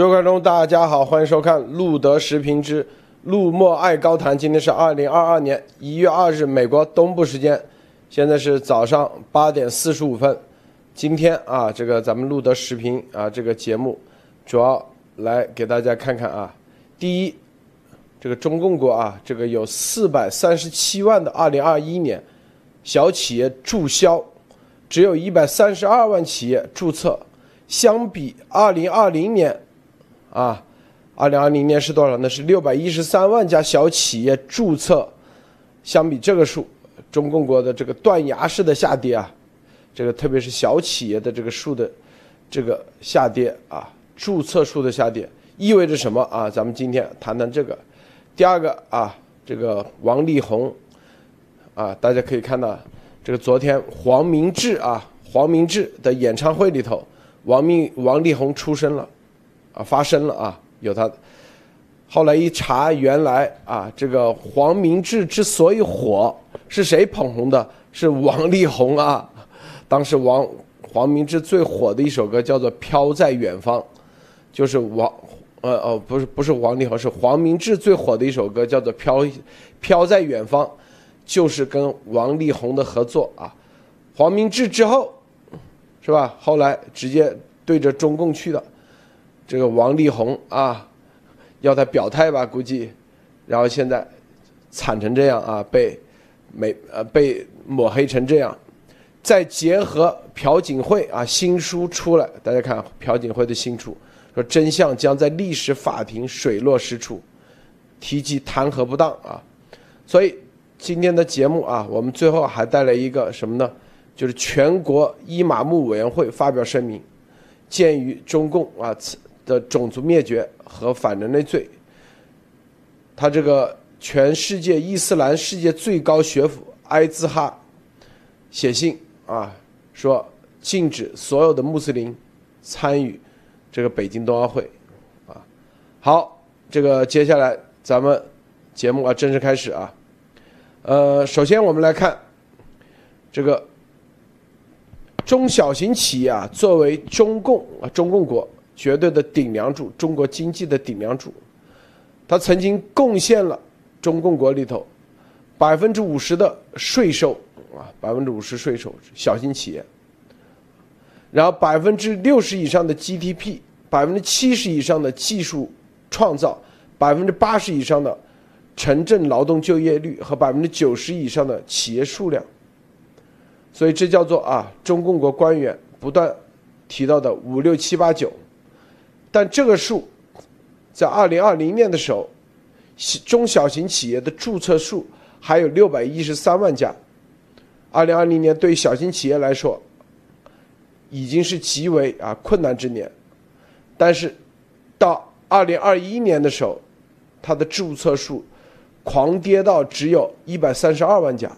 各位观众，大家好，欢迎收看路德时评之路莫爱高谈。今天是二零二二年一月二日，美国东部时间，现在是早上八点四十五分。今天啊，这个咱们路德时评啊，这个节目主要来给大家看看啊，第一，这个中共国啊，这个有四百三十七万的二零二一年小企业注销，只有一百三十二万企业注册，相比二零二零年。啊，二零二零年是多少呢？是六百一十三万家小企业注册，相比这个数，中共国的这个断崖式的下跌啊，这个特别是小企业的这个数的这个下跌啊，注册数的下跌意味着什么啊？咱们今天谈谈这个。第二个啊，这个王力宏啊，大家可以看到，这个昨天黄明志啊，黄明志的演唱会里头，王明王力宏出声了。啊，发生了啊，有他。后来一查，原来啊，这个黄明志之所以火，是谁捧红的？是王力宏啊。当时王黄明志最火的一首歌叫做《飘在远方》，就是王呃哦不是不是王力宏，是黄明志最火的一首歌叫做《飘飘在远方》，就是跟王力宏的合作啊。黄明志之后，是吧？后来直接对着中共去的。这个王力宏啊，要他表态吧，估计，然后现在惨成这样啊，被没呃被抹黑成这样，再结合朴槿惠啊新书出来，大家看朴槿惠的新书，说真相将在历史法庭水落石出，提及弹劾不当啊，所以今天的节目啊，我们最后还带来一个什么呢？就是全国伊玛目委员会发表声明，鉴于中共啊。的种族灭绝和反人类罪，他这个全世界伊斯兰世界最高学府埃兹哈写信啊，说禁止所有的穆斯林参与这个北京冬奥会啊。好，这个接下来咱们节目啊正式开始啊。呃，首先我们来看这个中小型企业啊，作为中共啊中共国。绝对的顶梁柱，中国经济的顶梁柱，他曾经贡献了中共国里头百分之五十的税收啊，百分之五十税收小型企业，然后百分之六十以上的 GDP，百分之七十以上的技术创造，百分之八十以上的城镇劳动就业率和百分之九十以上的企业数量，所以这叫做啊，中共国官员不断提到的五六七八九。但这个数，在二零二零年的时候，中小型企业的注册数还有六百一十三万家。二零二零年对小型企业来说，已经是极为啊困难之年。但是，到二零二一年的时候，它的注册数狂跌到只有一百三十二万家，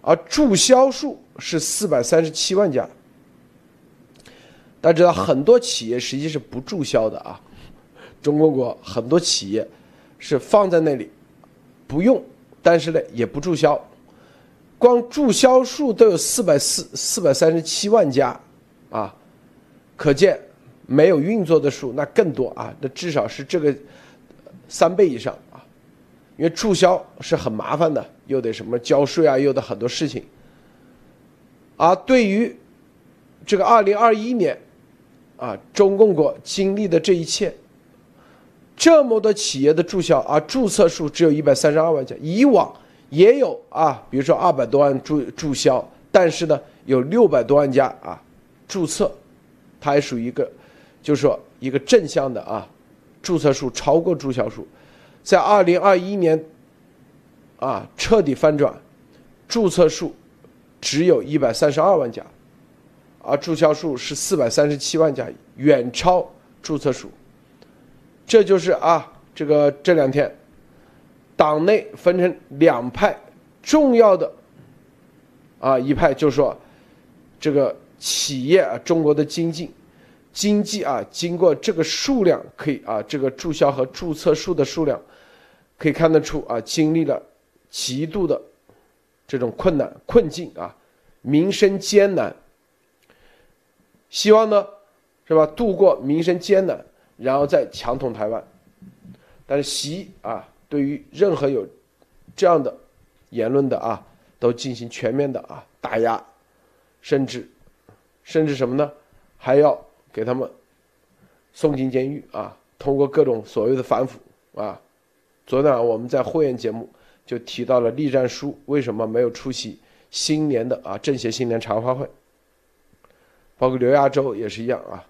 而注销数是四百三十七万家。大家知道，很多企业实际是不注销的啊。中国国很多企业是放在那里不用，但是呢也不注销，光注销数都有四百四四百三十七万家啊，可见没有运作的数那更多啊，那至少是这个三倍以上啊。因为注销是很麻烦的，又得什么交税啊，又得很多事情。而对于这个二零二一年。啊，中共国经历的这一切，这么多企业的注销啊，注册数只有一百三十二万家。以往也有啊，比如说二百多万注注销，但是呢，有六百多万家啊注册，它还属于一个，就是说一个正向的啊，注册数超过注销数，在二零二一年啊彻底翻转，注册数只有一百三十二万家。而注销数是四百三十七万家，远超注册数。这就是啊，这个这两天，党内分成两派，重要的啊一派就说，这个企业啊，中国的经济经济啊，经过这个数量可以啊，这个注销和注册数的数量，可以看得出啊，经历了极度的这种困难困境啊，民生艰难。希望呢，是吧？度过民生艰难，然后再强统台湾。但是习啊，对于任何有这样的言论的啊，都进行全面的啊打压，甚至甚至什么呢？还要给他们送进监狱啊！通过各种所谓的反腐啊。昨天啊，我们在会员节目就提到了栗战书为什么没有出席新年的啊政协新年茶话会，包括刘亚洲也是一样啊，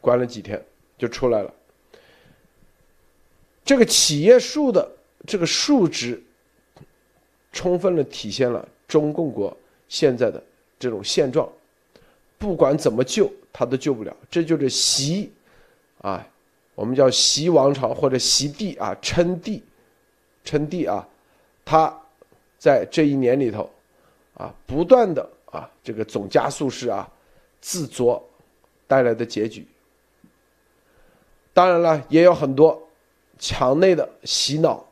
关了几天就出来了。这个企业数的这个数值，充分的体现了中共国现在的这种现状，不管怎么救，他都救不了。这就是习，啊，我们叫习王朝或者习帝啊，称帝，称帝啊，他在这一年里头，啊，不断的啊，这个总加速式啊，自作带来的结局。当然了，也有很多。墙内的洗脑，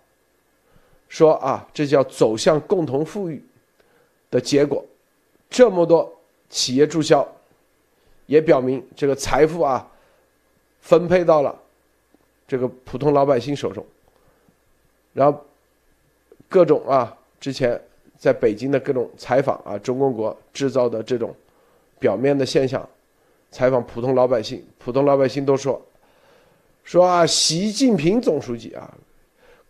说啊，这叫走向共同富裕的结果。这么多企业注销，也表明这个财富啊，分配到了这个普通老百姓手中。然后各种啊，之前在北京的各种采访啊，中共国制造的这种表面的现象，采访普通老百姓，普通老百姓都说。说啊，习近平总书记啊，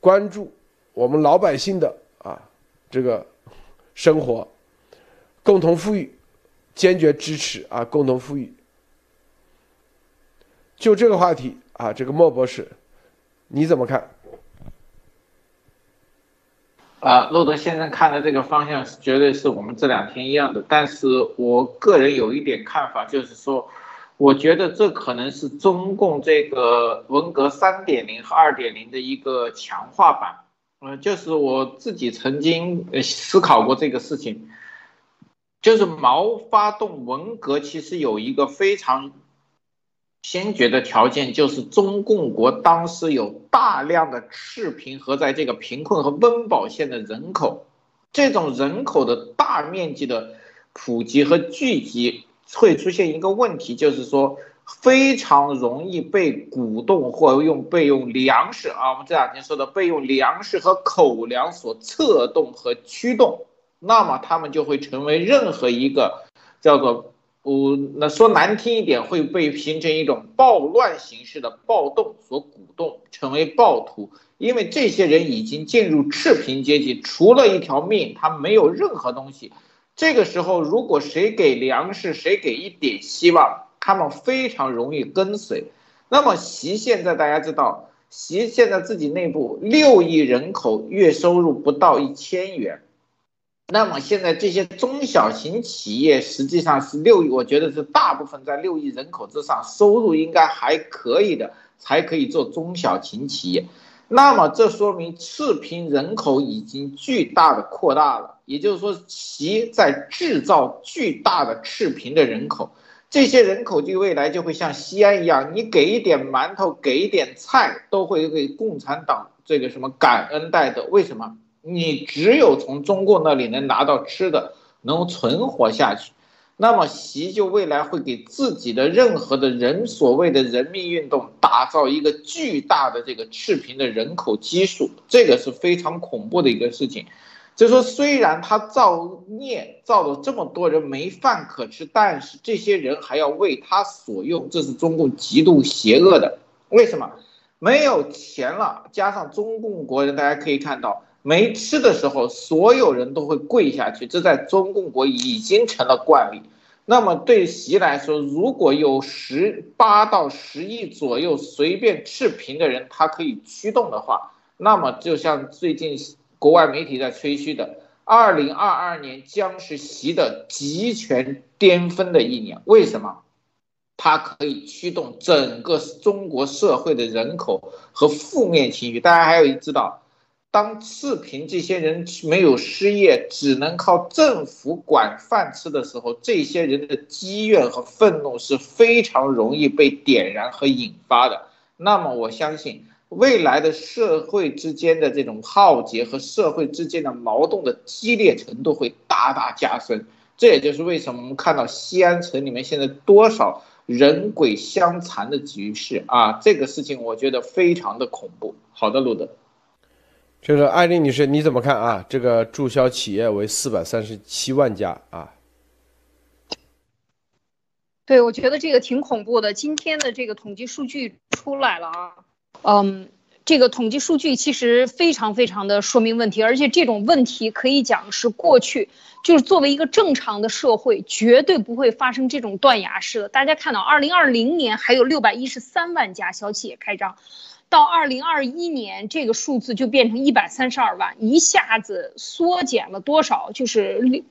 关注我们老百姓的啊这个生活，共同富裕，坚决支持啊共同富裕。就这个话题啊，这个莫博士，你怎么看？啊，洛德先生看的这个方向是绝对是我们这两天一样的，但是我个人有一点看法，就是说。我觉得这可能是中共这个文革三点零和二点零的一个强化版，嗯，就是我自己曾经思考过这个事情，就是毛发动文革其实有一个非常先决的条件，就是中共国当时有大量的赤贫和在这个贫困和温饱线的人口，这种人口的大面积的普及和聚集。会出现一个问题，就是说非常容易被鼓动或用被用粮食啊，我们这两天说的被用粮食和口粮所策动和驱动，那么他们就会成为任何一个叫做不，那说难听一点，会被形成一种暴乱形式的暴动所鼓动，成为暴徒，因为这些人已经进入赤贫阶级，除了一条命，他没有任何东西。这个时候，如果谁给粮食，谁给一点希望，他们非常容易跟随。那么，习现在大家知道，习现在自己内部六亿人口，月收入不到一千元。那么现在这些中小型企业实际上是六亿，我觉得是大部分在六亿人口之上，收入应该还可以的，才可以做中小型企业。那么这说明赤贫人口已经巨大的扩大了。也就是说，其在制造巨大的赤贫的人口，这些人口就未来就会像西安一样，你给一点馒头，给一点菜，都会给共产党这个什么感恩戴德。为什么？你只有从中共那里能拿到吃的，能存活下去，那么习就未来会给自己的任何的人所谓的人民运动打造一个巨大的这个赤贫的人口基数，这个是非常恐怖的一个事情。就说，虽然他造孽造了这么多人没饭可吃，但是这些人还要为他所用，这是中共极度邪恶的。为什么？没有钱了，加上中共国人，大家可以看到，没吃的时候，所有人都会跪下去，这在中共国已经成了惯例。那么对习来说，如果有十八到十亿左右随便赤贫的人，他可以驱动的话，那么就像最近。国外媒体在吹嘘的，二零二二年将是习的集权巅峰的一年。为什么？它可以驱动整个中国社会的人口和负面情绪。大家还有知道，当赤贫这些人没有失业，只能靠政府管饭吃的时候，这些人的积怨和愤怒是非常容易被点燃和引发的。那么，我相信。未来的社会之间的这种浩劫和社会之间的矛盾的激烈程度会大大加深，这也就是为什么我们看到西安城里面现在多少人鬼相残的局势啊，这个事情我觉得非常的恐怖。好的，路德，这个艾丽女士你怎么看啊？这个注销企业为四百三十七万家啊。对，我觉得这个挺恐怖的。今天的这个统计数据出来了啊，嗯，这个统计数据其实非常非常的说明问题，而且这种问题可以讲是过去就是作为一个正常的社会，绝对不会发生这种断崖式的。大家看到，二零二零年还有六百一十三万家小企业开张，到二零二一年这个数字就变成一百三十二万，一下子缩减了多少？就是六。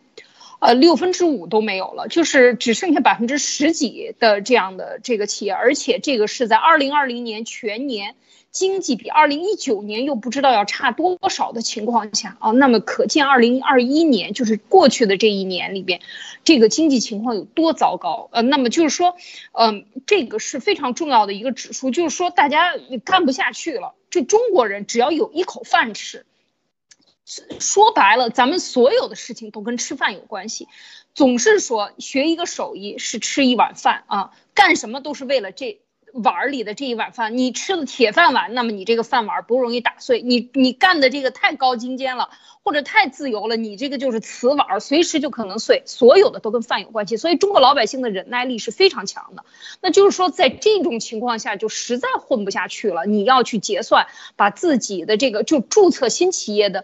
呃，六分之五都没有了，就是只剩下百分之十几的这样的这个企业，而且这个是在二零二零年全年经济比二零一九年又不知道要差多少的情况下啊，那么可见二零二一年就是过去的这一年里边，这个经济情况有多糟糕。呃，那么就是说，嗯，这个是非常重要的一个指数，就是说大家干不下去了，这中国人只要有一口饭吃。说白了，咱们所有的事情都跟吃饭有关系，总是说学一个手艺是吃一碗饭啊，干什么都是为了这碗里的这一碗饭。你吃的铁饭碗，那么你这个饭碗不容易打碎。你你干的这个太高精尖了，或者太自由了，你这个就是瓷碗，随时就可能碎。所有的都跟饭有关系，所以中国老百姓的忍耐力是非常强的。那就是说，在这种情况下，就实在混不下去了，你要去结算，把自己的这个就注册新企业的。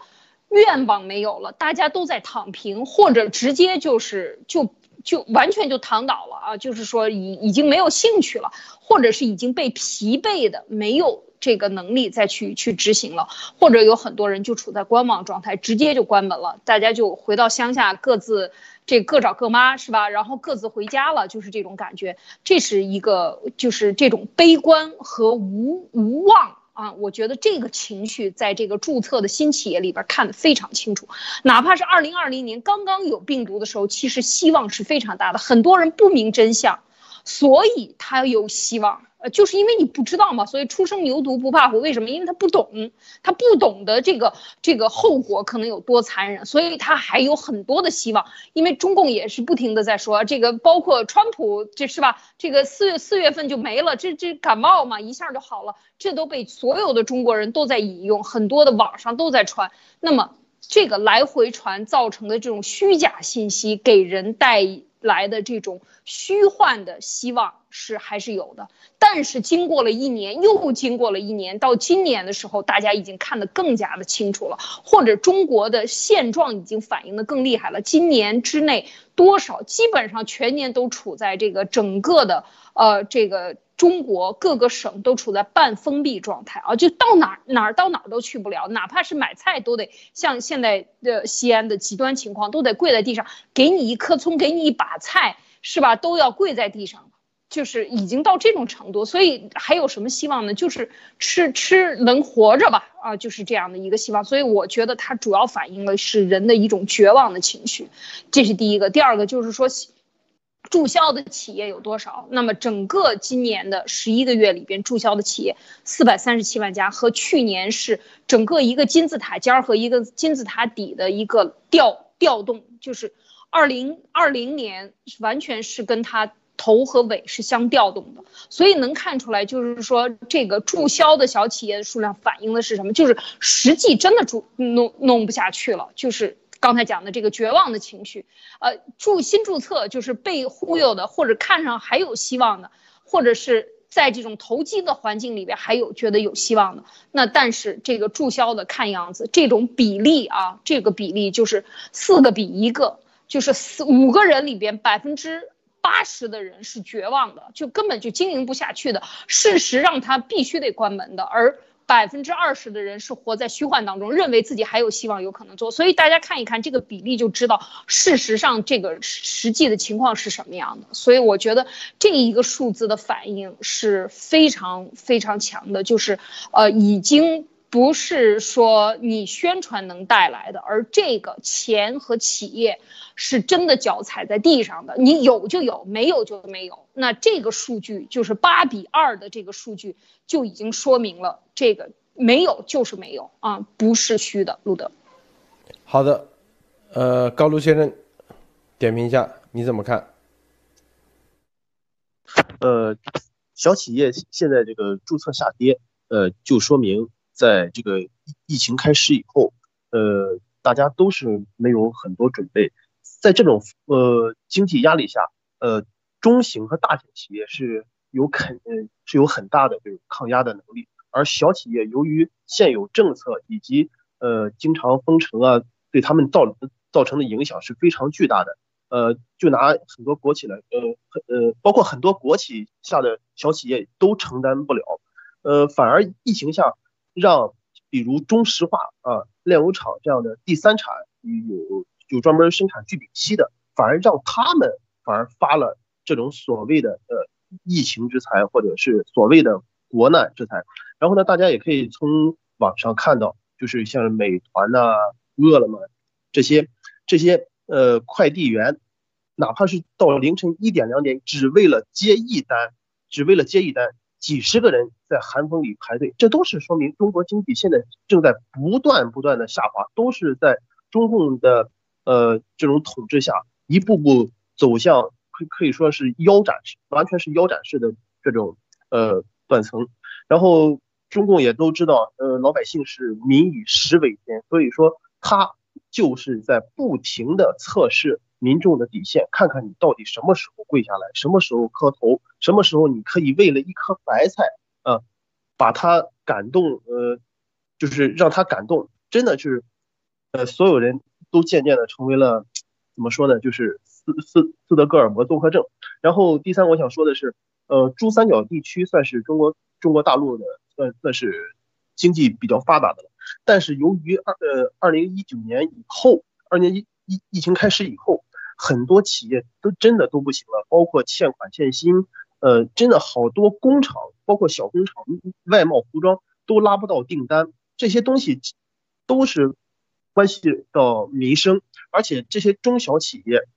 愿望没有了，大家都在躺平，或者直接就是就就完全就躺倒了啊！就是说已已经没有兴趣了，或者是已经被疲惫的没有这个能力再去去执行了，或者有很多人就处在观望状态，直接就关门了，大家就回到乡下各自这各找各妈是吧？然后各自回家了，就是这种感觉。这是一个就是这种悲观和无无望。啊，我觉得这个情绪在这个注册的新企业里边看得非常清楚，哪怕是二零二零年刚刚有病毒的时候，其实希望是非常大的，很多人不明真相，所以他有希望。呃，就是因为你不知道嘛，所以初生牛犊不怕虎。为什么？因为他不懂，他不懂得这个这个后果可能有多残忍，所以他还有很多的希望。因为中共也是不停的在说这个，包括川普，这是吧？这个四月四月份就没了，这这感冒嘛，一下就好了，这都被所有的中国人都在引用，很多的网上都在传。那么这个来回传造成的这种虚假信息，给人带。来的这种虚幻的希望是还是有的，但是经过了一年，又经过了一年，到今年的时候，大家已经看得更加的清楚了，或者中国的现状已经反映的更厉害了。今年之内多少，基本上全年都处在这个整个的呃这个。中国各个省都处在半封闭状态啊，就到哪儿哪儿到哪儿都去不了，哪怕是买菜都得像现在的西安的极端情况，都得跪在地上，给你一颗葱，给你一把菜，是吧？都要跪在地上，就是已经到这种程度，所以还有什么希望呢？就是吃吃能活着吧，啊，就是这样的一个希望。所以我觉得它主要反映的是人的一种绝望的情绪，这是第一个。第二个就是说。注销的企业有多少？那么整个今年的十一个月里边，注销的企业四百三十七万家，和去年是整个一个金字塔尖儿和一个金字塔底的一个调调动，就是二零二零年完全是跟它头和尾是相调动的，所以能看出来，就是说这个注销的小企业的数量反映的是什么？就是实际真的注弄弄不下去了，就是。刚才讲的这个绝望的情绪，呃，注新注册就是被忽悠的，或者看上还有希望的，或者是在这种投机的环境里边还有觉得有希望的，那但是这个注销的看样子这种比例啊，这个比例就是四个比一个，就是四五个人里边百分之八十的人是绝望的，就根本就经营不下去的，事实让他必须得关门的，而。百分之二十的人是活在虚幻当中，认为自己还有希望，有可能做。所以大家看一看这个比例，就知道事实上这个实际的情况是什么样的。所以我觉得这一个数字的反应是非常非常强的，就是呃，已经不是说你宣传能带来的，而这个钱和企业。是真的脚踩在地上的，你有就有，没有就没有。那这个数据就是八比二的这个数据，就已经说明了这个没有就是没有啊，不是虚的。路德，好的，呃，高卢先生，点评一下你怎么看？呃，小企业现在这个注册下跌，呃，就说明在这个疫情开始以后，呃，大家都是没有很多准备，在这种呃经济压力下，呃，中型和大型企业是有肯是有很大的这种抗压的能力，而小企业由于现有政策以及呃经常封城啊，对他们造造成的影响是非常巨大的。呃，就拿很多国企来，呃，呃，包括很多国企下的小企业都承担不了，呃，反而疫情下让，比如中石化啊、炼油厂这样的第三产有有专门生产聚丙烯的，反而让他们反而发了这种所谓的呃疫情之财，或者是所谓的国难之财。然后呢，大家也可以从网上看到，就是像美团呐、饿了么这些这些。呃，快递员，哪怕是到凌晨一点两点，只为了接一单，只为了接一单，几十个人在寒风里排队，这都是说明中国经济现在正在不断不断的下滑，都是在中共的呃这种统治下，一步步走向可可以说是腰斩，完全是腰斩式的这种呃断层。然后中共也都知道，呃，老百姓是民以食为天，所以说他。就是在不停的测试民众的底线，看看你到底什么时候跪下来，什么时候磕头，什么时候你可以为了一颗白菜啊，把他感动，呃，就是让他感动，真的是，呃，所有人都渐渐的成为了怎么说呢，就是斯斯斯德哥尔摩综合症。然后第三，我想说的是，呃，珠三角地区算是中国中国大陆的算算是经济比较发达的了。但是由于二呃二零一九年以后，二年一疫疫情开始以后，很多企业都真的都不行了，包括欠款欠薪，呃，真的好多工厂，包括小工厂、外贸服装都拉不到订单，这些东西都是关系到民生，而且这些中小企业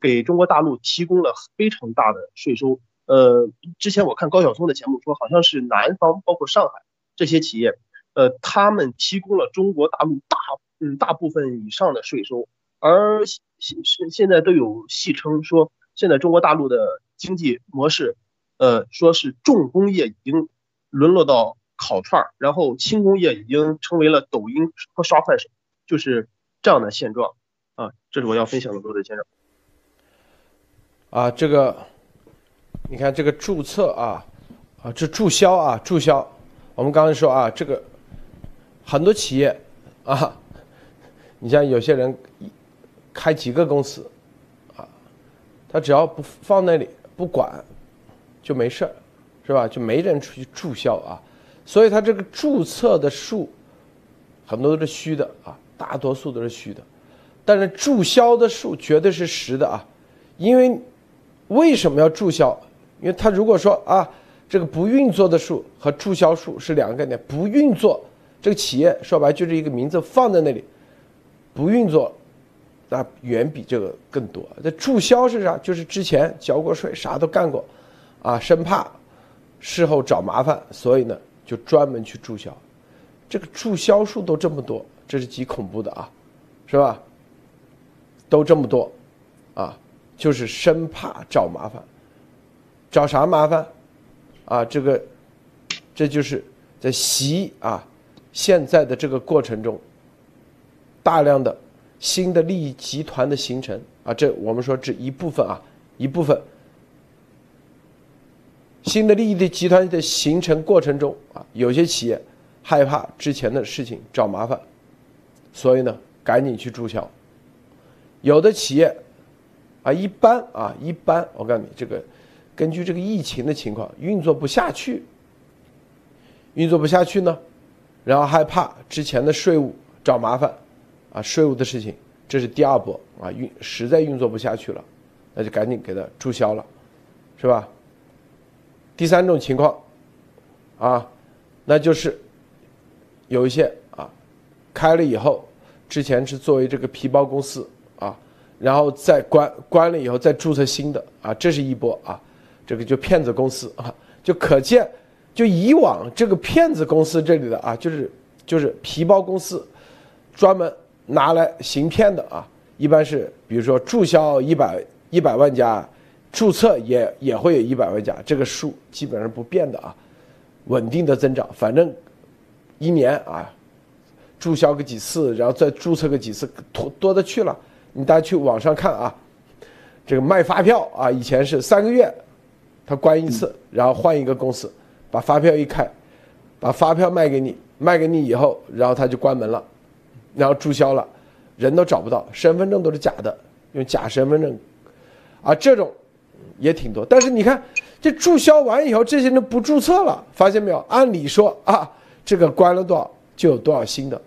给中国大陆提供了非常大的税收。呃，之前我看高晓松的节目说，好像是南方，包括上海这些企业。呃，他们提供了中国大陆大嗯大部分以上的税收，而现现现在都有戏称说，现在中国大陆的经济模式，呃，说是重工业已经沦落到烤串儿，然后轻工业已经成为了抖音和刷快手，就是这样的现状啊。这是我要分享的，罗德先生。啊，这个，你看这个注册啊，啊，这注销啊，注销，我们刚才说啊，这个。很多企业啊，你像有些人开几个公司啊，他只要不放那里不管就没事儿，是吧？就没人出去注销啊，所以他这个注册的数很多都是虚的啊，大多数都是虚的，但是注销的数绝对是实的啊，因为为什么要注销？因为他如果说啊，这个不运作的数和注销数是两个概念，不运作。这个企业说白就是一个名字放在那里，不运作，那远比这个更多。这注销是啥？就是之前交过税，啥都干过，啊，生怕事后找麻烦，所以呢就专门去注销。这个注销数都这么多，这是极恐怖的啊，是吧？都这么多，啊，就是生怕找麻烦，找啥麻烦？啊，这个这就是在习啊。现在的这个过程中，大量的新的利益集团的形成啊，这我们说这一部分啊，一部分新的利益的集团的形成过程中啊，有些企业害怕之前的事情找麻烦，所以呢，赶紧去注销。有的企业啊，一般啊，一般，我告诉你，这个根据这个疫情的情况，运作不下去，运作不下去呢。然后害怕之前的税务找麻烦，啊，税务的事情，这是第二波啊，运实在运作不下去了，那就赶紧给它注销了，是吧？第三种情况，啊，那就是有一些啊，开了以后，之前是作为这个皮包公司啊，然后再关关了以后再注册新的啊，这是一波啊，这个就骗子公司啊，就可见。就以往这个骗子公司这里的啊，就是就是皮包公司，专门拿来行骗的啊，一般是比如说注销一百一百万家注册也也会有一百万家，这个数基本上不变的啊，稳定的增长。反正一年啊，注销个几次，然后再注册个几次，多多的去了。你大家去网上看啊，这个卖发票啊，以前是三个月，他关一次，然后换一个公司，把发票一开，把发票卖给你，卖给你以后，然后他就关门了，然后注销了，人都找不到，身份证都是假的，用假身份证，啊，这种。也挺多，但是你看，这注销完以后，这些人不注册了，发现没有？按理说啊，这个关了多少就有多少新的，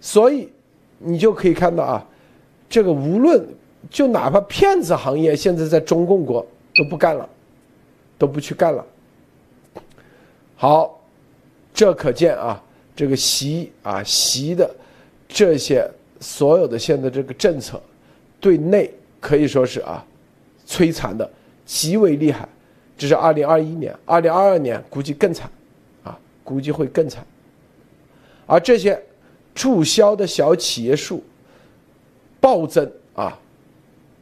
所以你就可以看到啊，这个无论就哪怕骗子行业，现在在中共国都不干了，都不去干了。好，这可见啊，这个习啊习的这些所有的现在这个政策，对内可以说是啊。摧残的极为厉害，这是二零二一年，二零二二年估计更惨，啊，估计会更惨。而这些注销的小企业数暴增啊，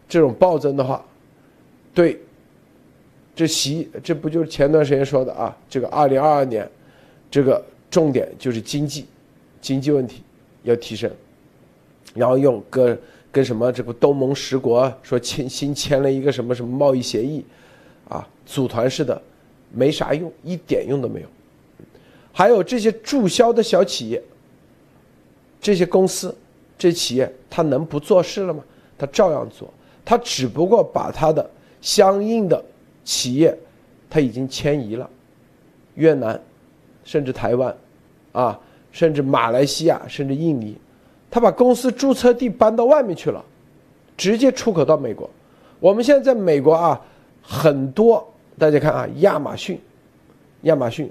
这种暴增的话，对，这习这不就是前段时间说的啊？这个二零二二年，这个重点就是经济，经济问题要提升，然后用跟。跟什么这个东盟十国说签新签了一个什么什么贸易协议，啊，组团式的，没啥用，一点用都没有。还有这些注销的小企业，这些公司，这企业他能不做事了吗？他照样做，他只不过把他的相应的企业，他已经迁移了，越南，甚至台湾，啊，甚至马来西亚，甚至印尼。他把公司注册地搬到外面去了，直接出口到美国。我们现在在美国啊，很多大家看啊，亚马逊，亚马逊，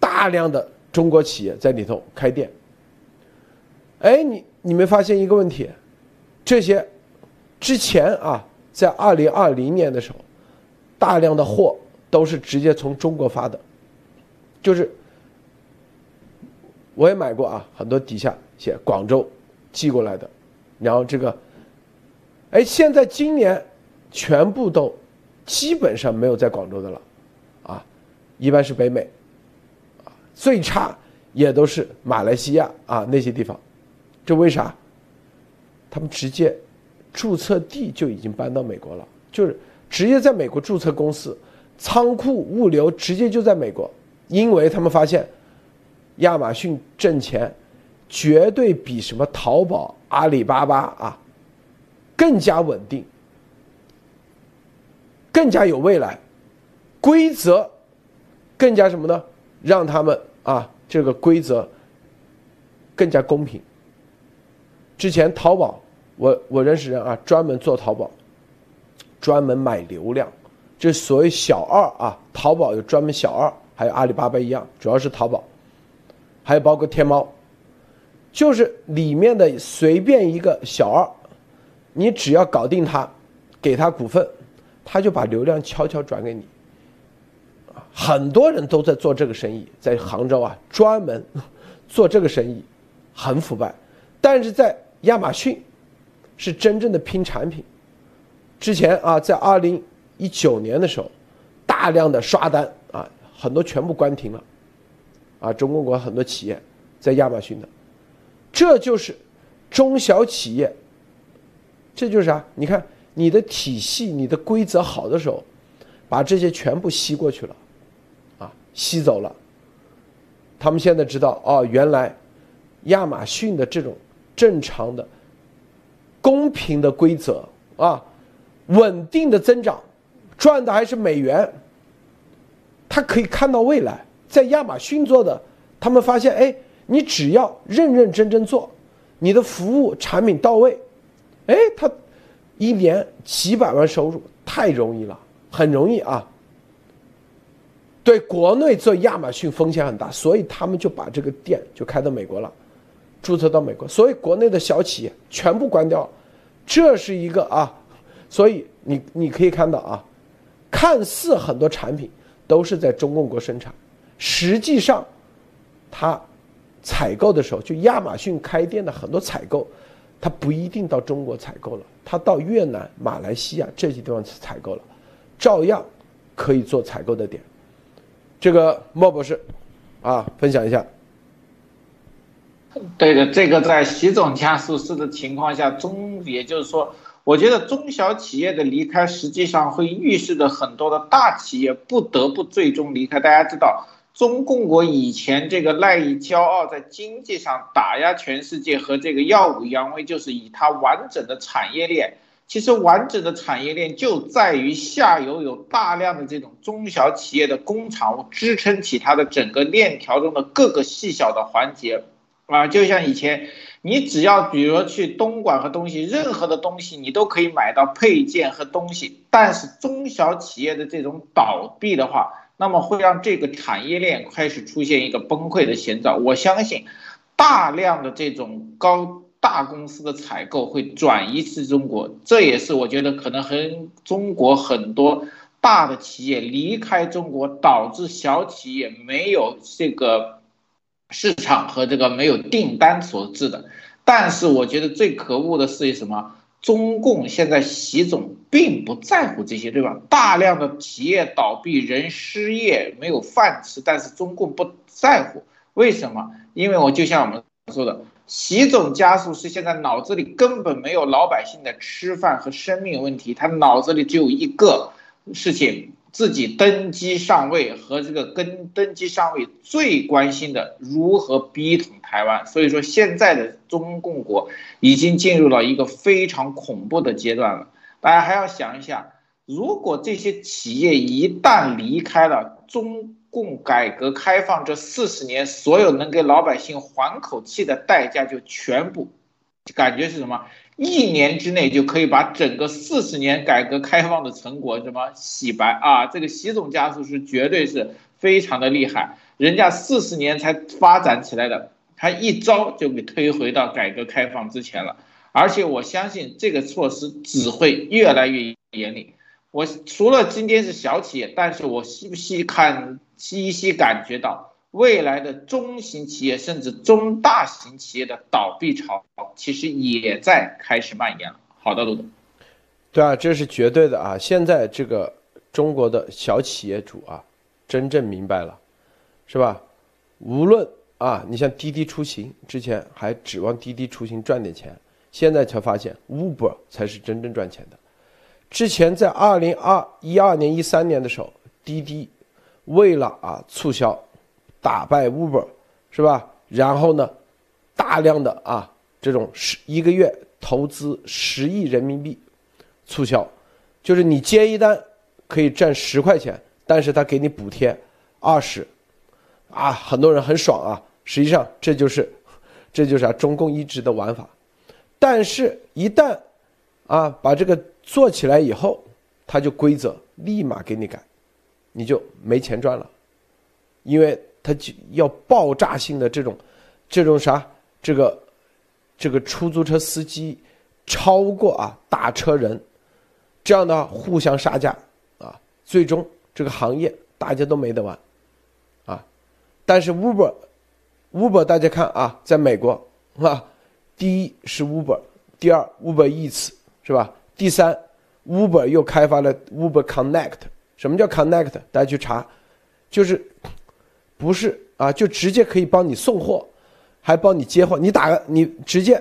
大量的中国企业在里头开店。哎，你你没发现一个问题？这些之前啊，在二零二零年的时候，大量的货都是直接从中国发的，就是我也买过啊，很多底下。写广州寄过来的，然后这个，哎，现在今年全部都基本上没有在广州的了，啊，一般是北美，啊，最差也都是马来西亚啊那些地方，这为啥？他们直接注册地就已经搬到美国了，就是直接在美国注册公司，仓库物流直接就在美国，因为他们发现亚马逊挣钱。绝对比什么淘宝、阿里巴巴啊更加稳定，更加有未来，规则更加什么呢？让他们啊这个规则更加公平。之前淘宝，我我认识人啊，专门做淘宝，专门买流量，这所谓小二啊，淘宝有专门小二，还有阿里巴巴一样，主要是淘宝，还有包括天猫。就是里面的随便一个小二，你只要搞定他，给他股份，他就把流量悄悄转给你。很多人都在做这个生意，在杭州啊，专门 做这个生意，很腐败。但是在亚马逊，是真正的拼产品。之前啊，在二零一九年的时候，大量的刷单啊，很多全部关停了。啊，中国国很多企业在亚马逊的。这就是中小企业，这就是啥？你看你的体系、你的规则好的时候，把这些全部吸过去了，啊，吸走了。他们现在知道哦，原来亚马逊的这种正常的、公平的规则啊，稳定的增长，赚的还是美元。他可以看到未来，在亚马逊做的，他们发现哎。你只要认认真真做，你的服务产品到位，哎，他一年几百万收入太容易了，很容易啊。对国内做亚马逊风险很大，所以他们就把这个店就开到美国了，注册到美国，所以国内的小企业全部关掉，这是一个啊，所以你你可以看到啊，看似很多产品都是在中共国生产，实际上它。采购的时候，就亚马逊开店的很多采购，它不一定到中国采购了，它到越南、马来西亚这些地方去采购了，照样可以做采购的点。这个莫博士，啊，分享一下。对的，这个在习总加速式的情况下，中也就是说，我觉得中小企业的离开，实际上会预示着很多的大企业不得不最终离开。大家知道，中共国以前这个赖以骄傲，在经济上打压全世界和这个耀武扬威，就是以它完整的产业链。其实完整的产业链就在于下游有大量的这种中小企业的工厂支撑起它的整个链条中的各个细小的环节。啊，就像以前，你只要比如说去东莞和东西，任何的东西你都可以买到配件和东西。但是中小企业的这种倒闭的话，那么会让这个产业链开始出现一个崩溃的前兆。我相信，大量的这种高大公司的采购会转移至中国，这也是我觉得可能很中国很多大的企业离开中国，导致小企业没有这个。市场和这个没有订单所致的，但是我觉得最可恶的是什么？中共现在习总并不在乎这些，对吧？大量的企业倒闭，人失业，没有饭吃，但是中共不在乎，为什么？因为我就像我们说的，习总加速是现在脑子里根本没有老百姓的吃饭和生命问题，他脑子里只有一个事情。自己登基上位和这个跟登基上位最关心的如何逼统台湾，所以说现在的中共国已经进入了一个非常恐怖的阶段了。大家还要想一下，如果这些企业一旦离开了中共改革开放这四十年，所有能给老百姓缓口气的代价就全部，感觉是什么？一年之内就可以把整个四十年改革开放的成果什么洗白啊？这个习总加速是绝对是非常的厉害，人家四十年才发展起来的，他一招就给推回到改革开放之前了。而且我相信这个措施只会越来越严厉。我除了今天是小企业，但是我细细看，细细感觉到。未来的中型企业甚至中大型企业的倒闭潮，其实也在开始蔓延了。好的，陆总。对啊，这是绝对的啊！现在这个中国的小企业主啊，真正明白了，是吧？无论啊，你像滴滴出行，之前还指望滴滴出行赚点钱，现在才发现 Uber 才是真正赚钱的。之前在二零二一二年、一三年的时候，滴滴为了啊促销。打败 Uber，是吧？然后呢，大量的啊这种十一个月投资十亿人民币促销，就是你接一单可以赚十块钱，但是他给你补贴二十，啊，很多人很爽啊。实际上这就是这就是啊中共一直的玩法，但是一旦啊把这个做起来以后，他就规则立马给你改，你就没钱赚了，因为。他就要爆炸性的这种，这种啥，这个，这个出租车司机超过啊打车人，这样的互相杀价啊，最终这个行业大家都没得玩，但是 Uber，Uber 大家看啊，在美国啊，第一是 Uber，第二 Uber Eats 是吧？第三 Uber 又开发了 Uber Connect，什么叫 Connect？大家去查，就是。不是啊，就直接可以帮你送货，还帮你接货。你打个，你直接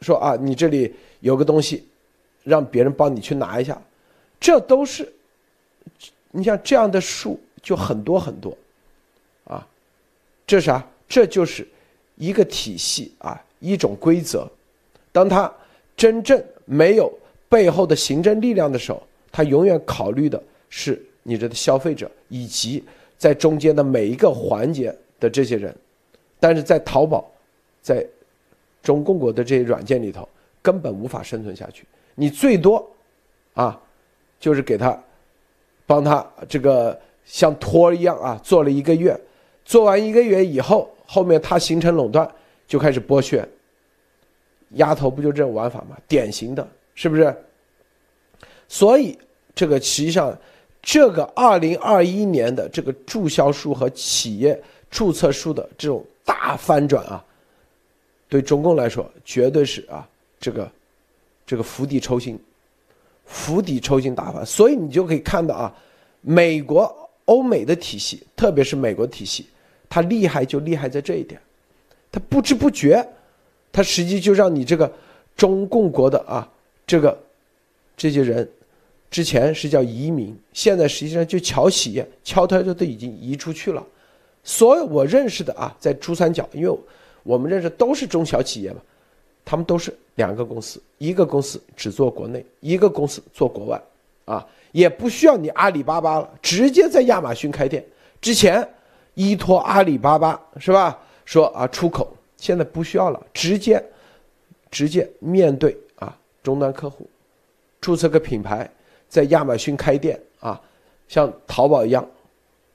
说啊，你这里有个东西，让别人帮你去拿一下，这都是，你像这样的数就很多很多，这啥？这就是一个体系啊，一种规则。当他真正没有背后的行政力量的时候，他永远考虑的是你这的消费者以及。在中间的每一个环节的这些人，但是在淘宝，在中共国的这些软件里头，根本无法生存下去。你最多，啊，就是给他，帮他这个像托一样啊，做了一个月，做完一个月以后，后面它形成垄断，就开始剥削。丫头不就这种玩法吗？典型的，是不是？所以这个实际上。这个二零二一年的这个注销数和企业注册数的这种大翻转啊，对中共来说绝对是啊这个这个釜底抽薪，釜底抽薪打法，所以你就可以看到啊，美国、欧美的体系，特别是美国体系，他厉害就厉害在这一点，他不知不觉，他实际就让你这个中共国的啊这个这些人。之前是叫移民，现在实际上就敲企业，敲他就都已经移出去了。所有我认识的啊，在珠三角，因为我们认识都是中小企业嘛，他们都是两个公司，一个公司只做国内，一个公司做国外，啊，也不需要你阿里巴巴了，直接在亚马逊开店。之前依托阿里巴巴是吧？说啊出口，现在不需要了，直接直接面对啊终端客户，注册个品牌。在亚马逊开店啊，像淘宝一样，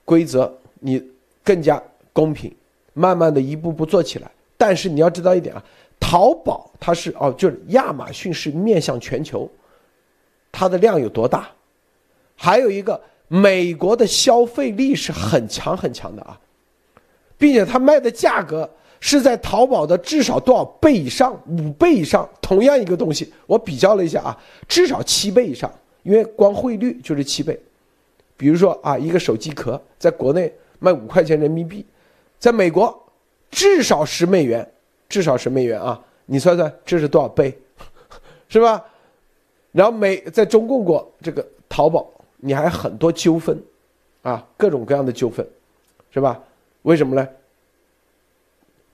规则你更加公平，慢慢的一步步做起来。但是你要知道一点啊，淘宝它是哦，就是亚马逊是面向全球，它的量有多大？还有一个，美国的消费力是很强很强的啊，并且它卖的价格是在淘宝的至少多少倍以上，五倍以上。同样一个东西，我比较了一下啊，至少七倍以上。因为光汇率就是七倍，比如说啊，一个手机壳在国内卖五块钱人民币，在美国至少十美元，至少十美元啊！你算算这是多少倍，是吧？然后美在中共国这个淘宝，你还很多纠纷，啊，各种各样的纠纷，是吧？为什么呢？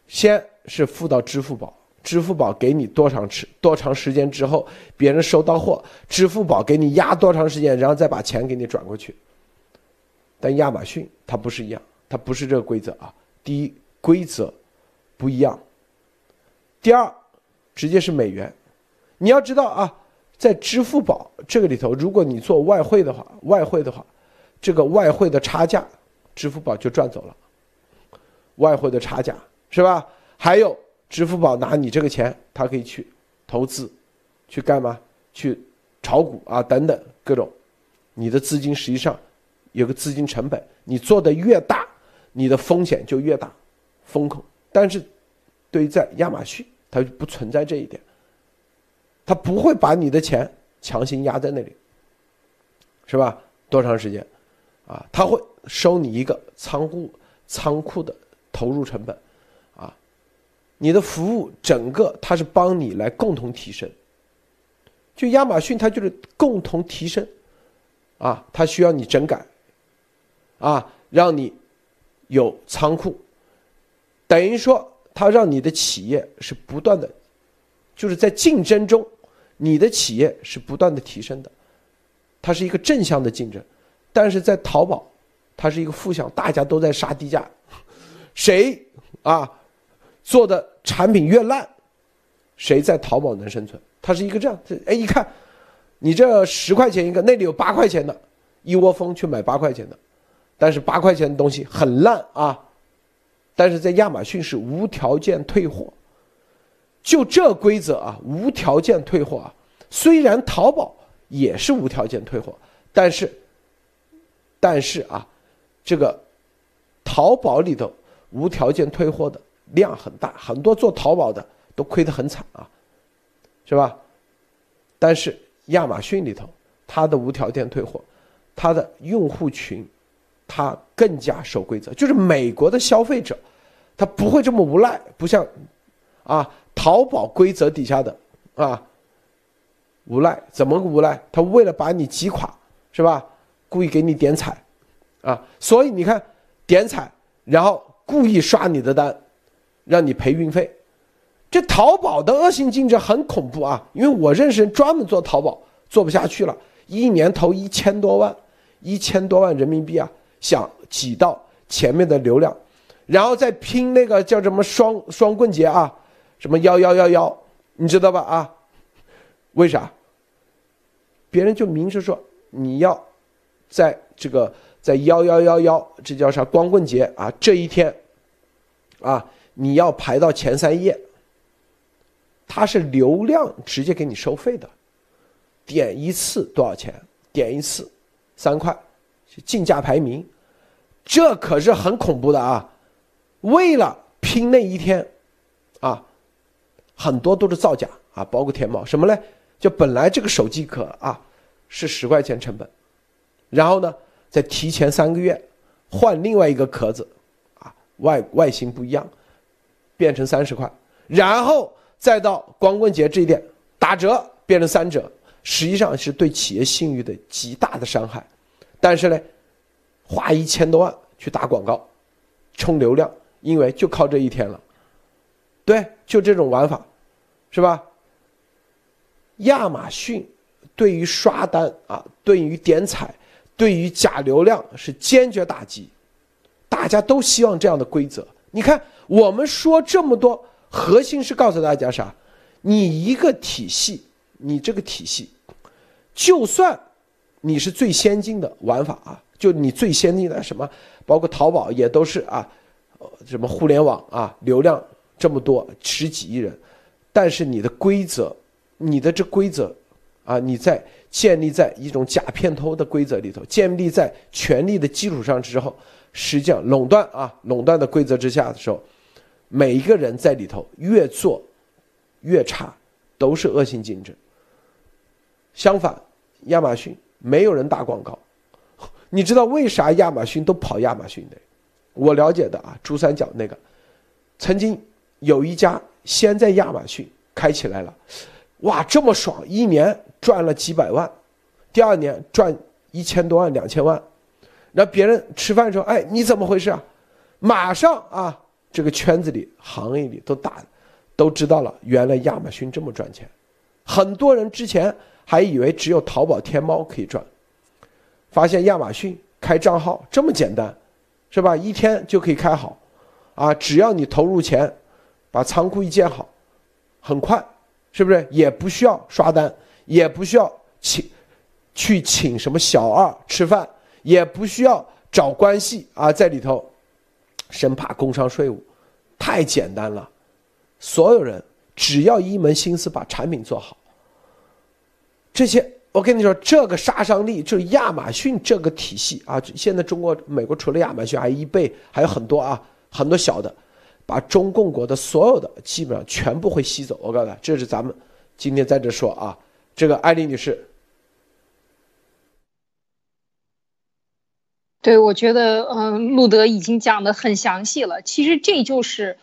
先是付到支付宝。支付宝给你多长时多长时间之后，别人收到货，支付宝给你压多长时间，然后再把钱给你转过去。但亚马逊它不是一样，它不是这个规则啊。第一，规则不一样；第二，直接是美元。你要知道啊，在支付宝这个里头，如果你做外汇的话，外汇的话，这个外汇的差价，支付宝就赚走了。外汇的差价是吧？还有。支付宝拿你这个钱，他可以去投资，去干嘛？去炒股啊，等等各种。你的资金实际上有个资金成本，你做的越大，你的风险就越大，风控。但是，对于在亚马逊，它就不存在这一点，他不会把你的钱强行压在那里，是吧？多长时间？啊，他会收你一个仓库仓库的投入成本。啊你的服务整个他是帮你来共同提升，就亚马逊它就是共同提升，啊，它需要你整改，啊，让你有仓库，等于说它让你的企业是不断的，就是在竞争中，你的企业是不断的提升的，它是一个正向的竞争，但是在淘宝，它是一个负向，大家都在杀低价，谁啊？做的产品越烂，谁在淘宝能生存？它是一个这样，哎，一看，你这十块钱一个，那里有八块钱的，一窝蜂去买八块钱的，但是八块钱的东西很烂啊，但是在亚马逊是无条件退货，就这规则啊，无条件退货啊。虽然淘宝也是无条件退货，但是，但是啊，这个淘宝里头无条件退货的。量很大，很多做淘宝的都亏得很惨啊，是吧？但是亚马逊里头，它的无条件退货，它的用户群，它更加守规则。就是美国的消费者，他不会这么无赖，不像啊淘宝规则底下的啊无赖，怎么个无赖？他为了把你击垮，是吧？故意给你点彩，啊，所以你看点彩，然后故意刷你的单。让你赔运费，这淘宝的恶性竞争很恐怖啊！因为我认识人专门做淘宝，做不下去了，一年投一千多万，一千多万人民币啊，想挤到前面的流量，然后再拼那个叫什么双双棍节啊，什么幺幺幺幺，你知道吧？啊，为啥？别人就明着说你要在这个在幺幺幺幺，这叫啥光棍节啊？这一天，啊。你要排到前三页，它是流量直接给你收费的，点一次多少钱？点一次三块，竞价排名，这可是很恐怖的啊！为了拼那一天，啊，很多都是造假啊，包括天猫什么嘞？就本来这个手机壳啊是十块钱成本，然后呢再提前三个月换另外一个壳子，啊外外形不一样，变成三十块，然后再到光棍节这一点打折变成三折，实际上是对企业信誉的极大的伤害。但是呢，花一千多万去打广告，冲流量，因为就靠这一天了。对，就这种玩法，是吧？亚马逊对于刷单啊，对于点彩，对于假流量是坚决打击。大家都希望这样的规则。你看，我们说这么多，核心是告诉大家啥？你一个体系，你这个体系，就算你是最先进的玩法啊，就你最先进的什么，包括淘宝也都是啊，什么互联网啊，流量这么多，十几亿人，但是你的规则。你的这规则，啊，你在建立在一种假骗偷的规则里头，建立在权力的基础上之后，实际上垄断啊，垄断的规则之下的时候，每一个人在里头越做越差，都是恶性竞争。相反，亚马逊没有人打广告，你知道为啥亚马逊都跑亚马逊的？我了解的啊，珠三角那个，曾经有一家先在亚马逊开起来了。哇，这么爽！一年赚了几百万，第二年赚一千多万、两千万，那别人吃饭的时候，哎，你怎么回事啊？马上啊，这个圈子里、行业里都打，都知道了，原来亚马逊这么赚钱。很多人之前还以为只有淘宝、天猫可以赚，发现亚马逊开账号这么简单，是吧？一天就可以开好，啊，只要你投入钱，把仓库一建好，很快。是不是也不需要刷单，也不需要请去请什么小二吃饭，也不需要找关系啊，在里头生怕工商税务，太简单了。所有人只要一门心思把产品做好，这些我跟你说，这个杀伤力就是亚马逊这个体系啊。现在中国、美国除了亚马逊，还有易贝，还有很多啊，很多小的。把中共国的所有的基本上全部会吸走。我告诉他，这是咱们今天在这说啊。这个艾丽女士，对我觉得，嗯，路德已经讲的很详细了。其实这就是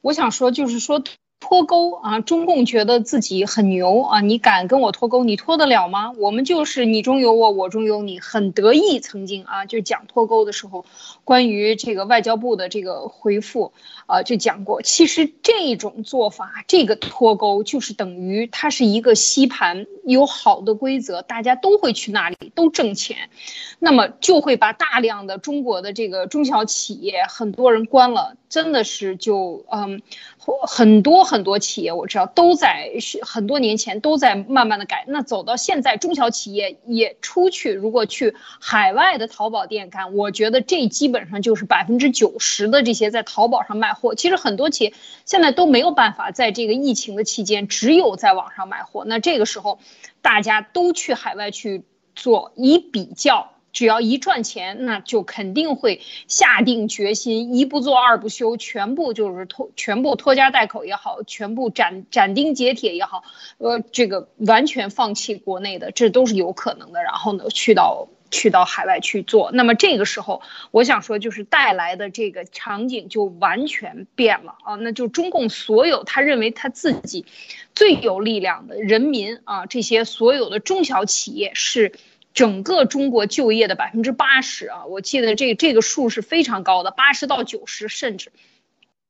我想说，就是说。脱钩啊！中共觉得自己很牛啊！你敢跟我脱钩？你脱得了吗？我们就是你中有我，我中有你，很得意。曾经啊，就讲脱钩的时候，关于这个外交部的这个回复啊，就讲过。其实这种做法，这个脱钩就是等于它是一个吸盘，有好的规则，大家都会去那里，都挣钱，那么就会把大量的中国的这个中小企业很多人关了。真的是就嗯，很多很多企业我知道都在很多年前都在慢慢的改，那走到现在中小企业也出去，如果去海外的淘宝店干，我觉得这基本上就是百分之九十的这些在淘宝上卖货。其实很多企业现在都没有办法在这个疫情的期间，只有在网上买货。那这个时候大家都去海外去做，以比较。只要一赚钱，那就肯定会下定决心，一不做二不休，全部就是拖，全部拖家带口也好，全部斩斩钉截铁也好，呃，这个完全放弃国内的，这都是有可能的。然后呢，去到去到海外去做，那么这个时候，我想说，就是带来的这个场景就完全变了啊！那就中共所有他认为他自己最有力量的人民啊，这些所有的中小企业是。整个中国就业的百分之八十啊，我记得这这个数是非常高的，八十到九十甚至。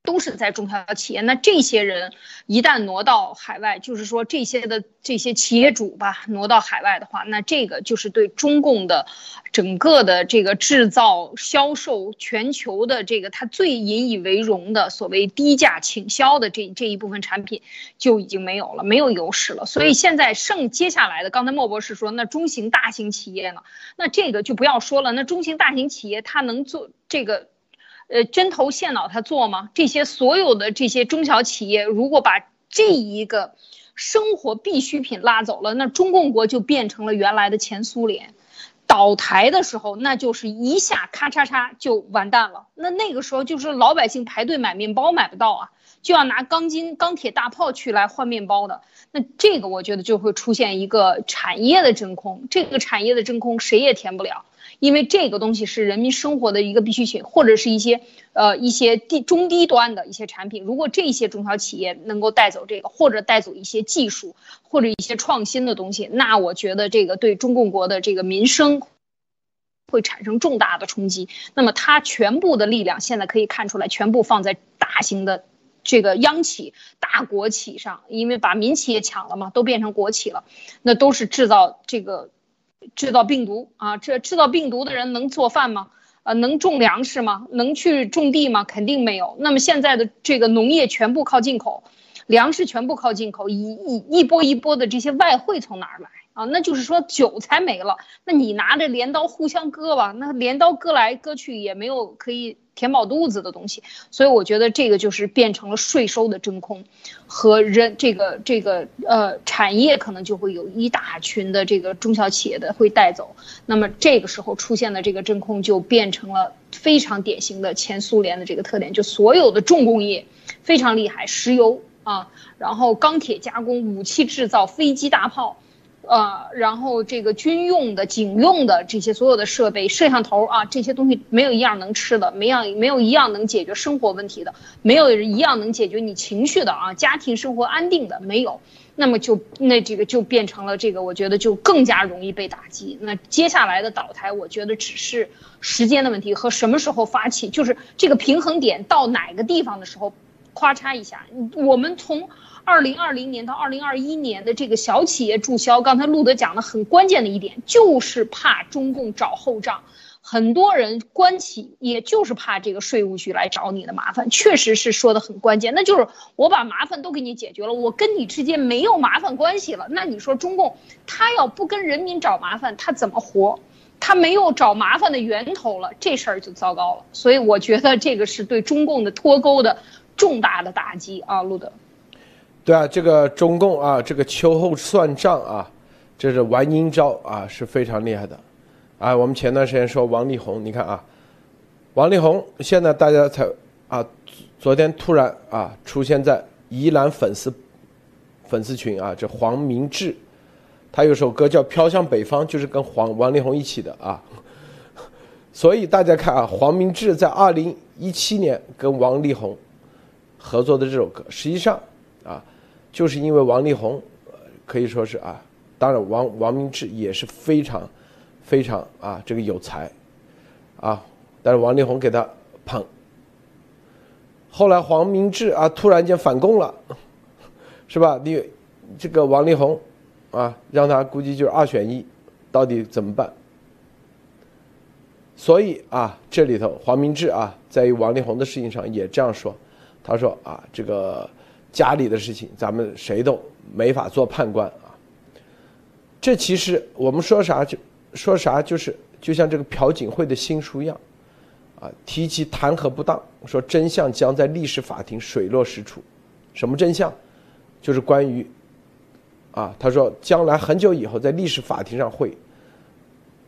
都是在中小企业，那这些人一旦挪到海外，就是说这些的这些企业主吧，挪到海外的话，那这个就是对中共的整个的这个制造、销售、全球的这个他最引以为荣的所谓低价倾销的这这一部分产品就已经没有了，没有优势了。所以现在剩接下来的，刚才莫博士说，那中型、大型企业呢？那这个就不要说了，那中型、大型企业它能做这个。呃，针头线脑他做吗？这些所有的这些中小企业，如果把这一个生活必需品拉走了，那中共国就变成了原来的前苏联，倒台的时候，那就是一下咔嚓嚓就完蛋了。那那个时候就是老百姓排队买面包买不到啊。就要拿钢筋、钢铁大炮去来换面包的。那这个我觉得就会出现一个产业的真空，这个产业的真空谁也填不了。因为这个东西是人民生活的一个必需品，或者是一些呃一些低中低端的一些产品。如果这些中小企业能够带走这个，或者带走一些技术，或者一些创新的东西，那我觉得这个对中共国的这个民生会产生重大的冲击。那么它全部的力量现在可以看出来，全部放在大型的这个央企、大国企上，因为把民企也抢了嘛，都变成国企了，那都是制造这个。制造病毒啊，这制造病毒的人能做饭吗？啊，能种粮食吗？能去种地吗？肯定没有。那么现在的这个农业全部靠进口，粮食全部靠进口，一一一波一波的这些外汇从哪儿来啊？那就是说韭菜没了，那你拿着镰刀互相割吧，那镰刀割来割去也没有可以。填饱肚子的东西，所以我觉得这个就是变成了税收的真空，和人这个这个呃产业可能就会有一大群的这个中小企业的会带走，那么这个时候出现的这个真空就变成了非常典型的前苏联的这个特点，就所有的重工业非常厉害，石油啊，然后钢铁加工、武器制造、飞机大炮。呃，然后这个军用的、警用的这些所有的设备、摄像头啊，这些东西没有一样能吃的，没样没有一样能解决生活问题的，没有一样能解决你情绪的啊，家庭生活安定的没有，那么就那这个就变成了这个，我觉得就更加容易被打击。那接下来的倒台，我觉得只是时间的问题和什么时候发起，就是这个平衡点到哪个地方的时候，咔嚓一下，我们从。二零二零年到二零二一年的这个小企业注销，刚才路德讲的很关键的一点，就是怕中共找后账。很多人关企，也就是怕这个税务局来找你的麻烦，确实是说的很关键。那就是我把麻烦都给你解决了，我跟你之间没有麻烦关系了。那你说中共他要不跟人民找麻烦，他怎么活？他没有找麻烦的源头了，这事儿就糟糕了。所以我觉得这个是对中共的脱钩的重大的打击啊，路德。对啊，这个中共啊，这个秋后算账啊，这是玩阴招啊，是非常厉害的。啊，我们前段时间说王力宏，你看啊，王力宏现在大家才啊，昨天突然啊出现在宜兰粉丝粉丝群啊，这黄明志，他有首歌叫《飘向北方》，就是跟黄王力宏一起的啊。所以大家看啊，黄明志在二零一七年跟王力宏合作的这首歌，实际上啊。就是因为王力宏，可以说是啊，当然王王明志也是非常非常啊这个有才啊，但是王力宏给他捧。后来黄明志啊突然间反攻了，是吧？你这个王力宏啊，让他估计就是二选一，到底怎么办？所以啊，这里头黄明志啊，在于王力宏的事情上也这样说，他说啊这个。家里的事情，咱们谁都没法做判官啊。这其实我们说啥就说啥，就是就像这个朴槿惠的新书一样，啊，提及弹劾不当，说真相将在历史法庭水落石出。什么真相？就是关于，啊，他说将来很久以后在历史法庭上会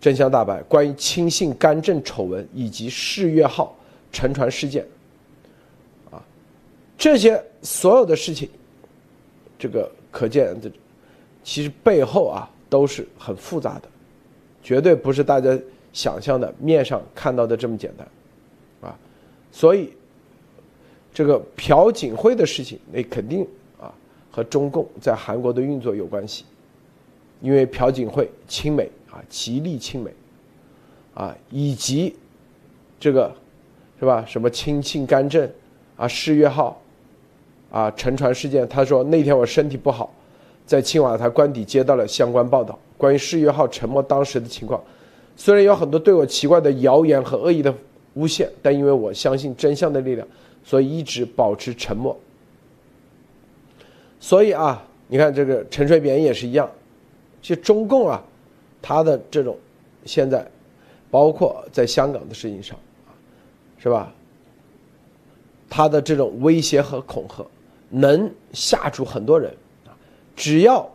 真相大白。关于亲信干政丑闻以及世越号沉船事件。这些所有的事情，这个可见的，其实背后啊都是很复杂的，绝对不是大家想象的面上看到的这么简单，啊，所以这个朴槿惠的事情，那肯定啊和中共在韩国的运作有关系，因为朴槿惠亲美啊，极力亲美，啊，以及这个是吧？什么亲信干政啊，世越号。啊，沉船事件，他说那天我身体不好，在青瓦台官邸接到了相关报道，关于世越号沉没当时的情况。虽然有很多对我奇怪的谣言和恶意的诬陷，但因为我相信真相的力量，所以一直保持沉默。所以啊，你看这个陈水扁也是一样，其实中共啊，他的这种现在，包括在香港的事情上，是吧？他的这种威胁和恐吓。能吓住很多人啊！只要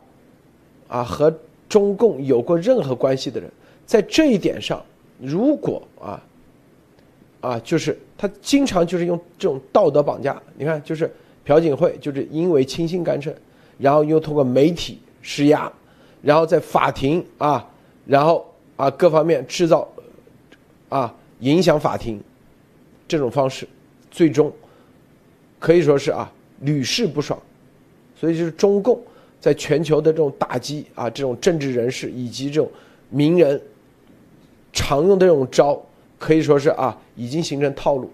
啊和中共有过任何关系的人，在这一点上，如果啊啊就是他经常就是用这种道德绑架，你看就是朴槿惠就是因为亲信干涉，然后又通过媒体施压，然后在法庭啊，然后啊各方面制造啊影响法庭这种方式，最终可以说是啊屡试不爽。所以就是中共在全球的这种打击啊，这种政治人士以及这种名人常用的这种招，可以说是啊已经形成套路，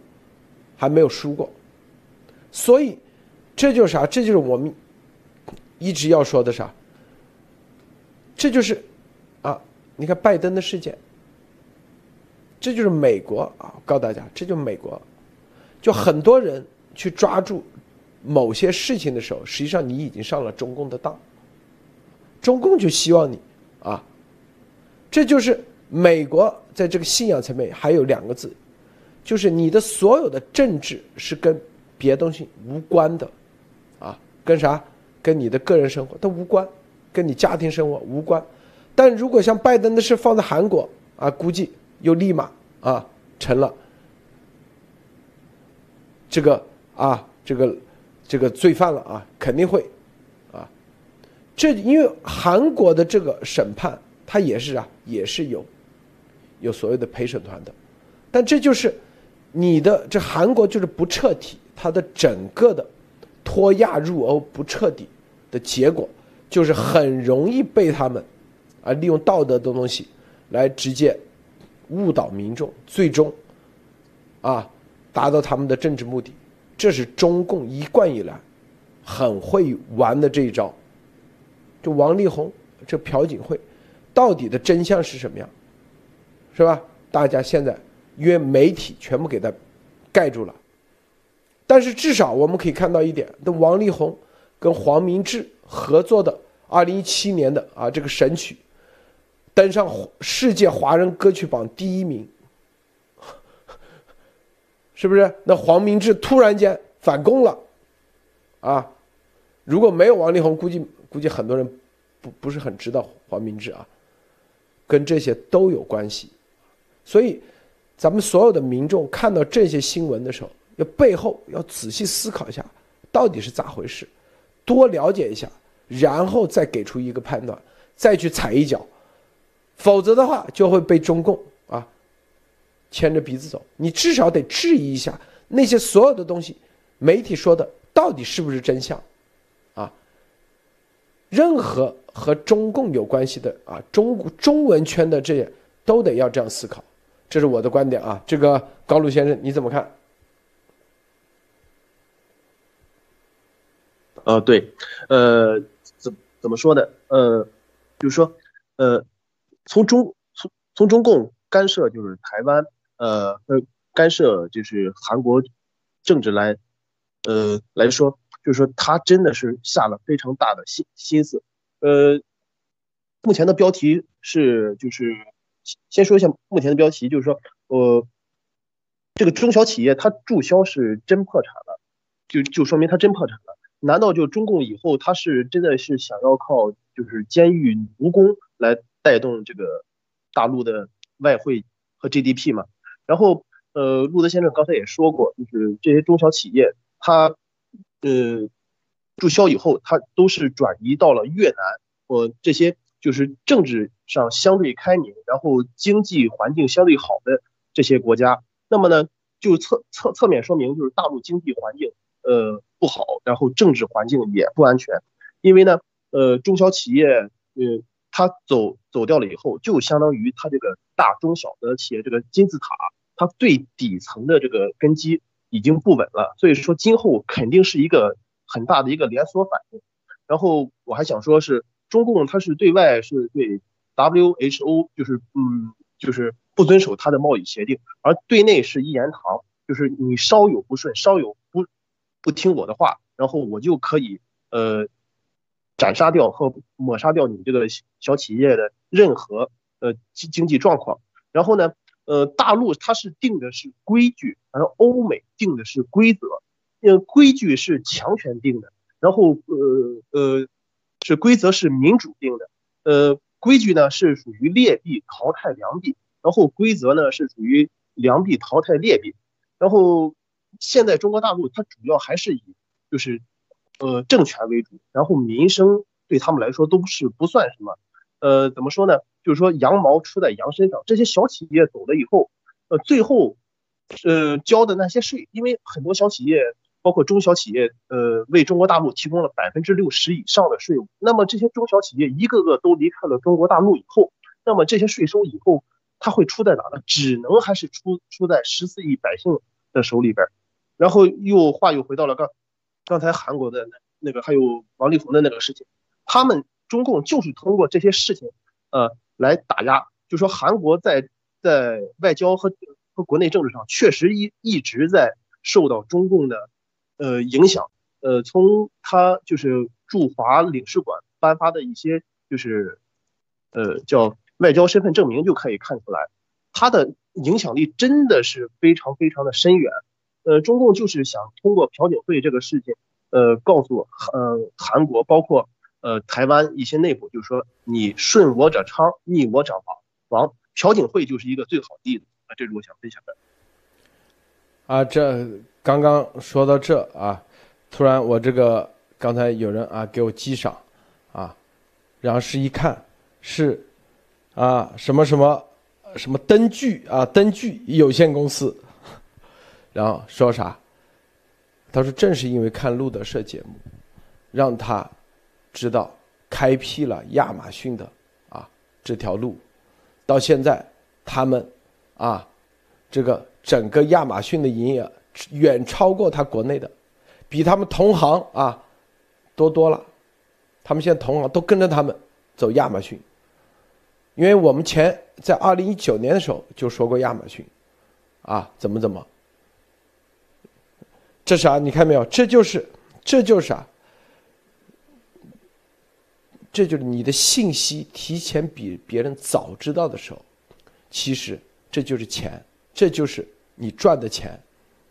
还没有输过。所以。这就是啥？这就是我们一直要说的啥？这就是啊，你看拜登的事件，这就是美国啊！告诉大家，这就是美国，就很多人去抓住某些事情的时候，实际上你已经上了中共的当，中共就希望你啊，这就是美国在这个信仰层面还有两个字，就是你的所有的政治是跟别东西无关的。啊跟啥？跟你的个人生活都无关，跟你家庭生活无关。但如果像拜登的事放在韩国啊，估计又立马啊成了这个啊这个这个罪犯了啊，肯定会啊。这因为韩国的这个审判，他也是啊，也是有有所谓的陪审团的。但这就是你的这韩国就是不彻底，它的整个的。脱亚入欧不彻底的结果，就是很容易被他们啊利用道德的东西来直接误导民众，最终啊达到他们的政治目的。这是中共一贯以来很会玩的这一招。就王力宏这朴槿惠，到底的真相是什么样？是吧？大家现在因为媒体全部给他盖住了。但是至少我们可以看到一点，那王力宏跟黄明志合作的二零一七年的啊这个神曲，登上世界华人歌曲榜第一名，是不是？那黄明志突然间反攻了，啊，如果没有王力宏，估计估计很多人不不是很知道黄明志啊，跟这些都有关系，所以咱们所有的民众看到这些新闻的时候。要背后要仔细思考一下，到底是咋回事，多了解一下，然后再给出一个判断，再去踩一脚，否则的话就会被中共牵着鼻子走。你至少得质疑一下那些所有的东西，媒体说的到底是不是真相，啊？任何和中共有关系的啊，中中文圈的这些都得要这样思考，这是我的观点啊。这个高露先生你怎么看？呃，对，呃，怎怎么说呢？呃，就是说，呃，从中从从中共干涉就是台湾，呃呃，干涉就是韩国政治来，呃来说，就是说他真的是下了非常大的心心思。呃，目前的标题是就是先说一下目前的标题，就是说，呃，这个中小企业它注销是真破产了，就就说明它真破产了。难道就中共以后他是真的是想要靠就是监狱奴工来带动这个大陆的外汇和 GDP 吗？然后呃，路德先生刚才也说过，就是这些中小企业它呃注销以后，它都是转移到了越南或这些就是政治上相对开明，然后经济环境相对好的这些国家。那么呢，就侧侧侧面说明就是大陆经济环境。呃，不好，然后政治环境也不安全，因为呢，呃，中小企业，呃，它走走掉了以后，就相当于它这个大中小的企业这个金字塔，它最底层的这个根基已经不稳了，所以说今后肯定是一个很大的一个连锁反应。然后我还想说，是中共它是对外是对 WHO 就是嗯就是不遵守它的贸易协定，而对内是一言堂，就是你稍有不顺，稍有不。不听我的话，然后我就可以呃斩杀掉和抹杀掉你这个小企业的任何呃经经济状况。然后呢，呃，大陆它是定的是规矩，而欧美定的是规则。呃，规矩是强权定的，然后呃呃是规则是民主定的。呃，规矩呢是属于劣币淘汰良币，然后规则呢是属于良币淘汰劣币，然后。现在中国大陆它主要还是以，就是呃政权为主，然后民生对他们来说都是不算什么。呃，怎么说呢？就是说羊毛出在羊身上，这些小企业走了以后，呃，最后呃交的那些税，因为很多小企业。包括中小企业，呃，为中国大陆提供了百分之六十以上的税务。那么这些中小企业一个个都离开了中国大陆以后，那么这些税收以后它会出在哪呢？只能还是出出在十四亿百姓的手里边。然后又话又回到了刚刚才韩国的那那个还有王力宏的那个事情，他们中共就是通过这些事情，呃，来打压。就说韩国在在外交和和国内政治上确实一一直在受到中共的。呃，影响，呃，从他就是驻华领事馆颁发的一些就是，呃，叫外交身份证明就可以看出来，他的影响力真的是非常非常的深远。呃，中共就是想通过朴槿惠这个事情，呃，告诉呃韩国，包括呃台湾一些内部，就是说你顺我者昌，逆我者亡。王。朴槿惠就是一个最好的例子。啊，这是我想分享的。啊，这刚刚说到这啊，突然我这个刚才有人啊给我击赏，啊，然后是一看是啊什么什么什么灯具啊灯具有限公司，然后说啥？他说正是因为看路德社节目，让他知道开辟了亚马逊的啊这条路，到现在他们啊这个。整个亚马逊的营业额远超过他国内的，比他们同行啊多多了。他们现在同行都跟着他们走亚马逊，因为我们前在二零一九年的时候就说过亚马逊，啊怎么怎么，这啥你看没有？这就是这就是啊，这就是你的信息提前比别人早知道的时候，其实这就是钱，这就是。你赚的钱，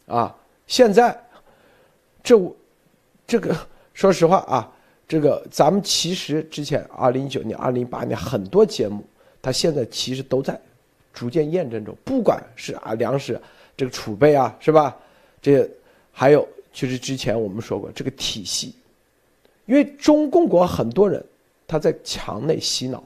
啊，现在，这，这个 说实话啊，这个咱们其实之前二零一九年、二零一八年很多节目，它现在其实都在逐渐验证中。不管是啊粮食这个储备啊，是吧？这还有就是之前我们说过这个体系，因为中共国很多人他在墙内洗脑，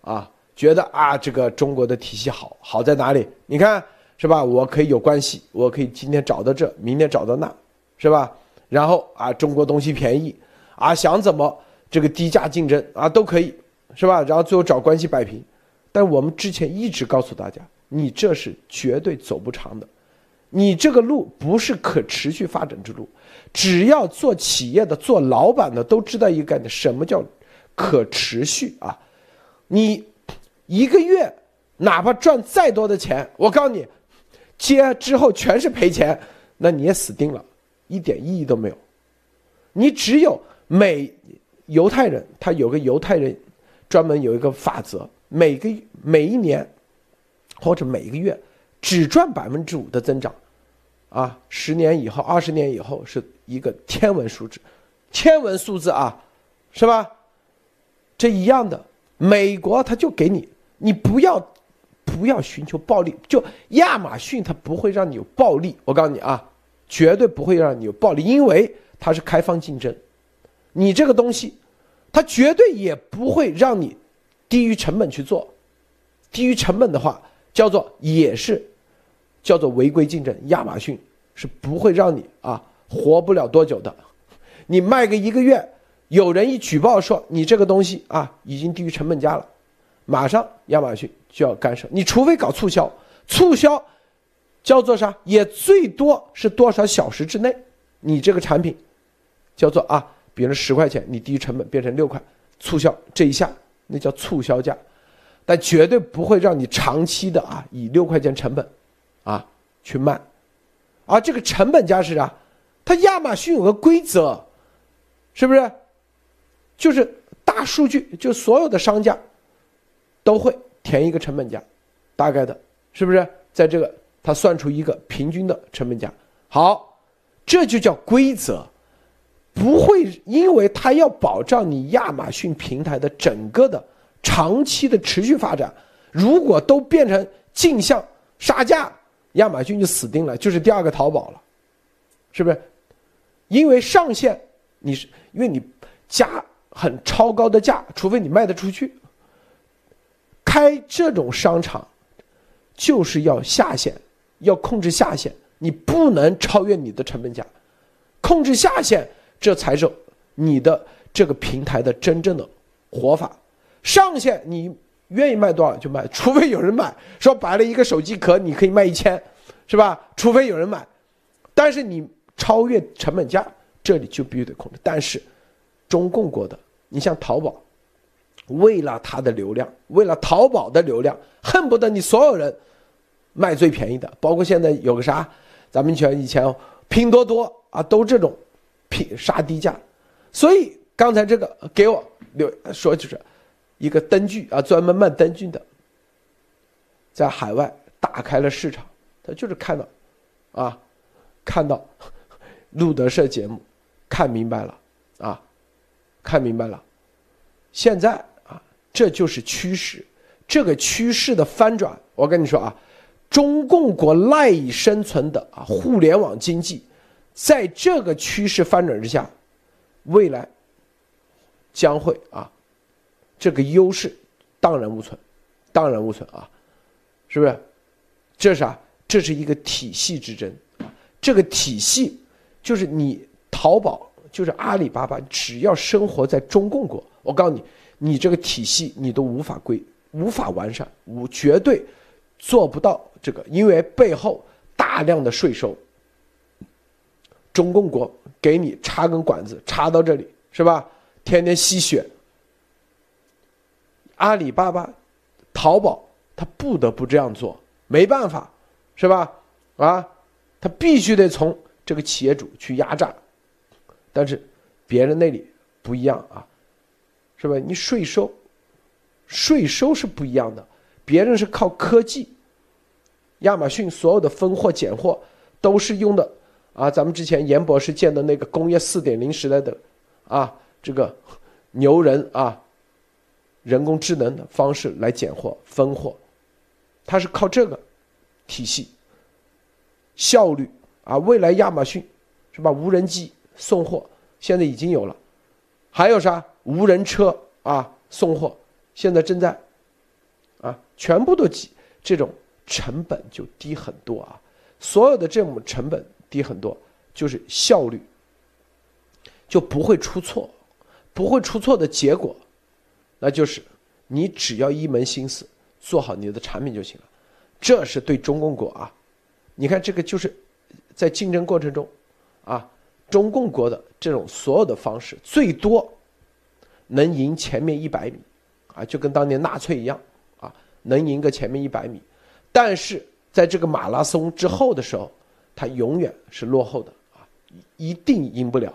啊，觉得啊这个中国的体系好，好在哪里？你看。是吧？我可以有关系，我可以今天找到这，明天找到那，是吧？然后啊，中国东西便宜，啊，想怎么这个低价竞争啊都可以，是吧？然后最后找关系摆平。但我们之前一直告诉大家，你这是绝对走不长的，你这个路不是可持续发展之路。只要做企业的、做老板的都知道一个概念，什么叫可持续啊？你一个月哪怕赚再多的钱，我告诉你。接之后全是赔钱，那你也死定了，一点意义都没有。你只有每犹太人，他有个犹太人专门有一个法则，每个每一年或者每一个月只赚百分之五的增长，啊，十年以后、二十年以后是一个天文数字，天文数字啊，是吧？这一样的，美国他就给你，你不要。不要寻求暴利，就亚马逊它不会让你有暴利。我告诉你啊，绝对不会让你有暴利，因为它是开放竞争。你这个东西，它绝对也不会让你低于成本去做。低于成本的话，叫做也是叫做违规竞争。亚马逊是不会让你啊活不了多久的。你卖个一个月，有人一举报说你这个东西啊已经低于成本价了，马上亚马逊。就要干涉你，除非搞促销，促销叫做啥？也最多是多少小时之内，你这个产品叫做啊，比如十块钱，你低于成本变成六块，促销这一下那叫促销价，但绝对不会让你长期的啊以六块钱成本啊去卖，而这个成本价是啥？它亚马逊有个规则，是不是？就是大数据，就所有的商家都会。填一个成本价，大概的，是不是在这个他算出一个平均的成本价？好，这就叫规则，不会因为他要保障你亚马逊平台的整个的长期的持续发展，如果都变成镜像杀价，亚马逊就死定了，就是第二个淘宝了，是不是？因为上限你是因为你加很超高的价，除非你卖得出去。开这种商场就是要下限，要控制下限，你不能超越你的成本价，控制下限，这才是你的这个平台的真正的活法。上限你愿意卖多少就卖，除非有人买。说白了一个手机壳，你可以卖一千，是吧？除非有人买，但是你超越成本价，这里就必须得控制。但是中共国的，你像淘宝，为了它的流量，为了淘宝的流量，恨不得你所有人卖最便宜的，包括现在有个啥，咱们以前以前拼多多啊，都这种拼杀低价。所以刚才这个给我留说就是。一个灯具啊，专门卖灯具的，在海外打开了市场，他就是看到，啊，看到 路德社节目，看明白了，啊，看明白了，现在啊，这就是趋势，这个趋势的翻转，我跟你说啊，中共国赖以生存的啊，互联网经济，在这个趋势翻转之下，未来将会啊。这个优势荡然无存，荡然无存啊，是不是？这是啥？这是一个体系之争。这个体系就是你淘宝，就是阿里巴巴，只要生活在中共国，我告诉你，你这个体系你都无法归，无法完善，无绝对做不到这个，因为背后大量的税收，中共国给你插根管子插到这里，是吧？天天吸血。阿里巴巴、淘宝，他不得不这样做，没办法，是吧？啊，他必须得从这个企业主去压榨，但是别人那里不一样啊，是吧？你税收，税收是不一样的，别人是靠科技，亚马逊所有的分货拣货都是用的啊，咱们之前严博士建的那个工业四点零时代的啊，这个牛人啊。人工智能的方式来拣货分货，它是靠这个体系效率啊。未来亚马逊是吧？无人机送货现在已经有了，还有啥无人车啊送货现在正在啊，全部都几这种成本就低很多啊。所有的这种成本低很多，就是效率就不会出错，不会出错的结果。那就是你只要一门心思做好你的产品就行了，这是对中共国啊。你看这个就是在竞争过程中啊，中共国的这种所有的方式，最多能赢前面一百米啊，就跟当年纳粹一样啊，能赢个前面一百米。但是在这个马拉松之后的时候，它永远是落后的啊，一定赢不了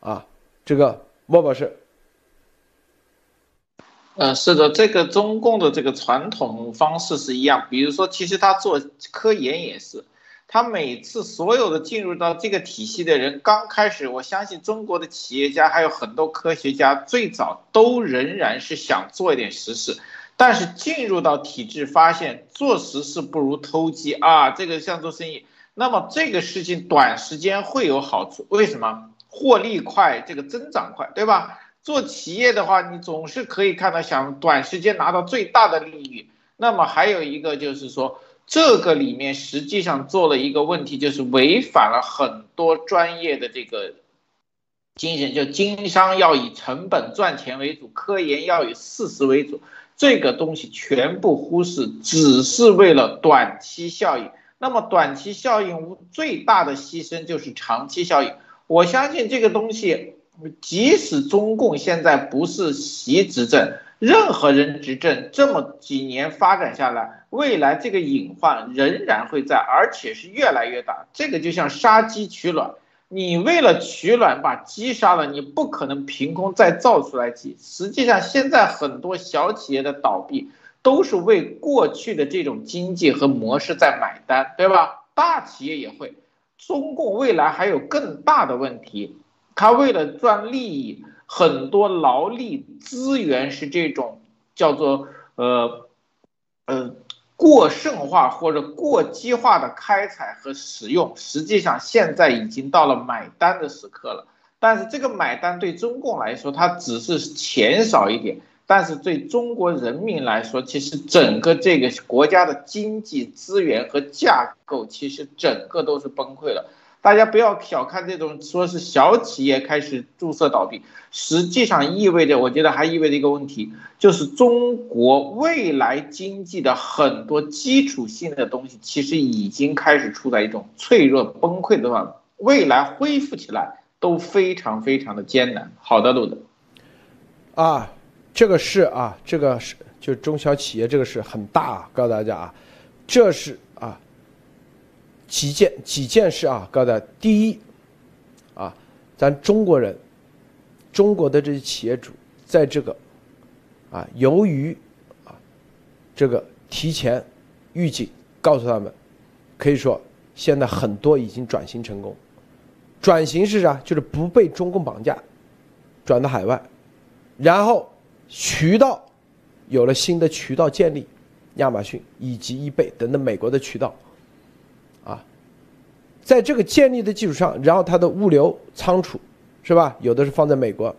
啊。这个莫博士。嗯，是的，这个中共的这个传统方式是一样。比如说，其实他做科研也是，他每次所有的进入到这个体系的人，刚开始，我相信中国的企业家还有很多科学家，最早都仍然是想做一点实事，但是进入到体制，发现做实事不如偷鸡啊，这个像做生意，那么这个事情短时间会有好处，为什么？获利快，这个增长快，对吧？做企业的话，你总是可以看到想短时间拿到最大的利益。那么还有一个就是说，这个里面实际上做了一个问题，就是违反了很多专业的这个精神，就经商要以成本赚钱为主，科研要以事实为主。这个东西全部忽视，只是为了短期效应。那么短期效应最大的牺牲就是长期效应。我相信这个东西。即使中共现在不是习执政，任何人执政这么几年发展下来，未来这个隐患仍然会在，而且是越来越大。这个就像杀鸡取卵，你为了取卵把鸡杀了，你不可能凭空再造出来鸡。实际上，现在很多小企业的倒闭，都是为过去的这种经济和模式在买单，对吧？大企业也会，中共未来还有更大的问题。他为了赚利益，很多劳力资源是这种叫做呃呃过剩化或者过激化的开采和使用，实际上现在已经到了买单的时刻了。但是这个买单对中共来说，它只是钱少一点，但是对中国人民来说，其实整个这个国家的经济资源和架构，其实整个都是崩溃了。大家不要小看这种说是小企业开始注册倒闭，实际上意味着，我觉得还意味着一个问题，就是中国未来经济的很多基础性的东西，其实已经开始处在一种脆弱崩溃的状态，未来恢复起来都非常非常的艰难。好的，路德，啊，这个是啊，这个是就中小企业这个是很大，啊，告诉大家啊，这是。几件几件事啊，告诉大家，第一，啊，咱中国人，中国的这些企业主，在这个，啊，由于啊，这个提前预警，告诉他们，可以说现在很多已经转型成功，转型是啥？就是不被中共绑架，转到海外，然后渠道有了新的渠道建立，亚马逊以及易贝等等美国的渠道。在这个建立的基础上，然后它的物流仓储，是吧？有的是放在美国，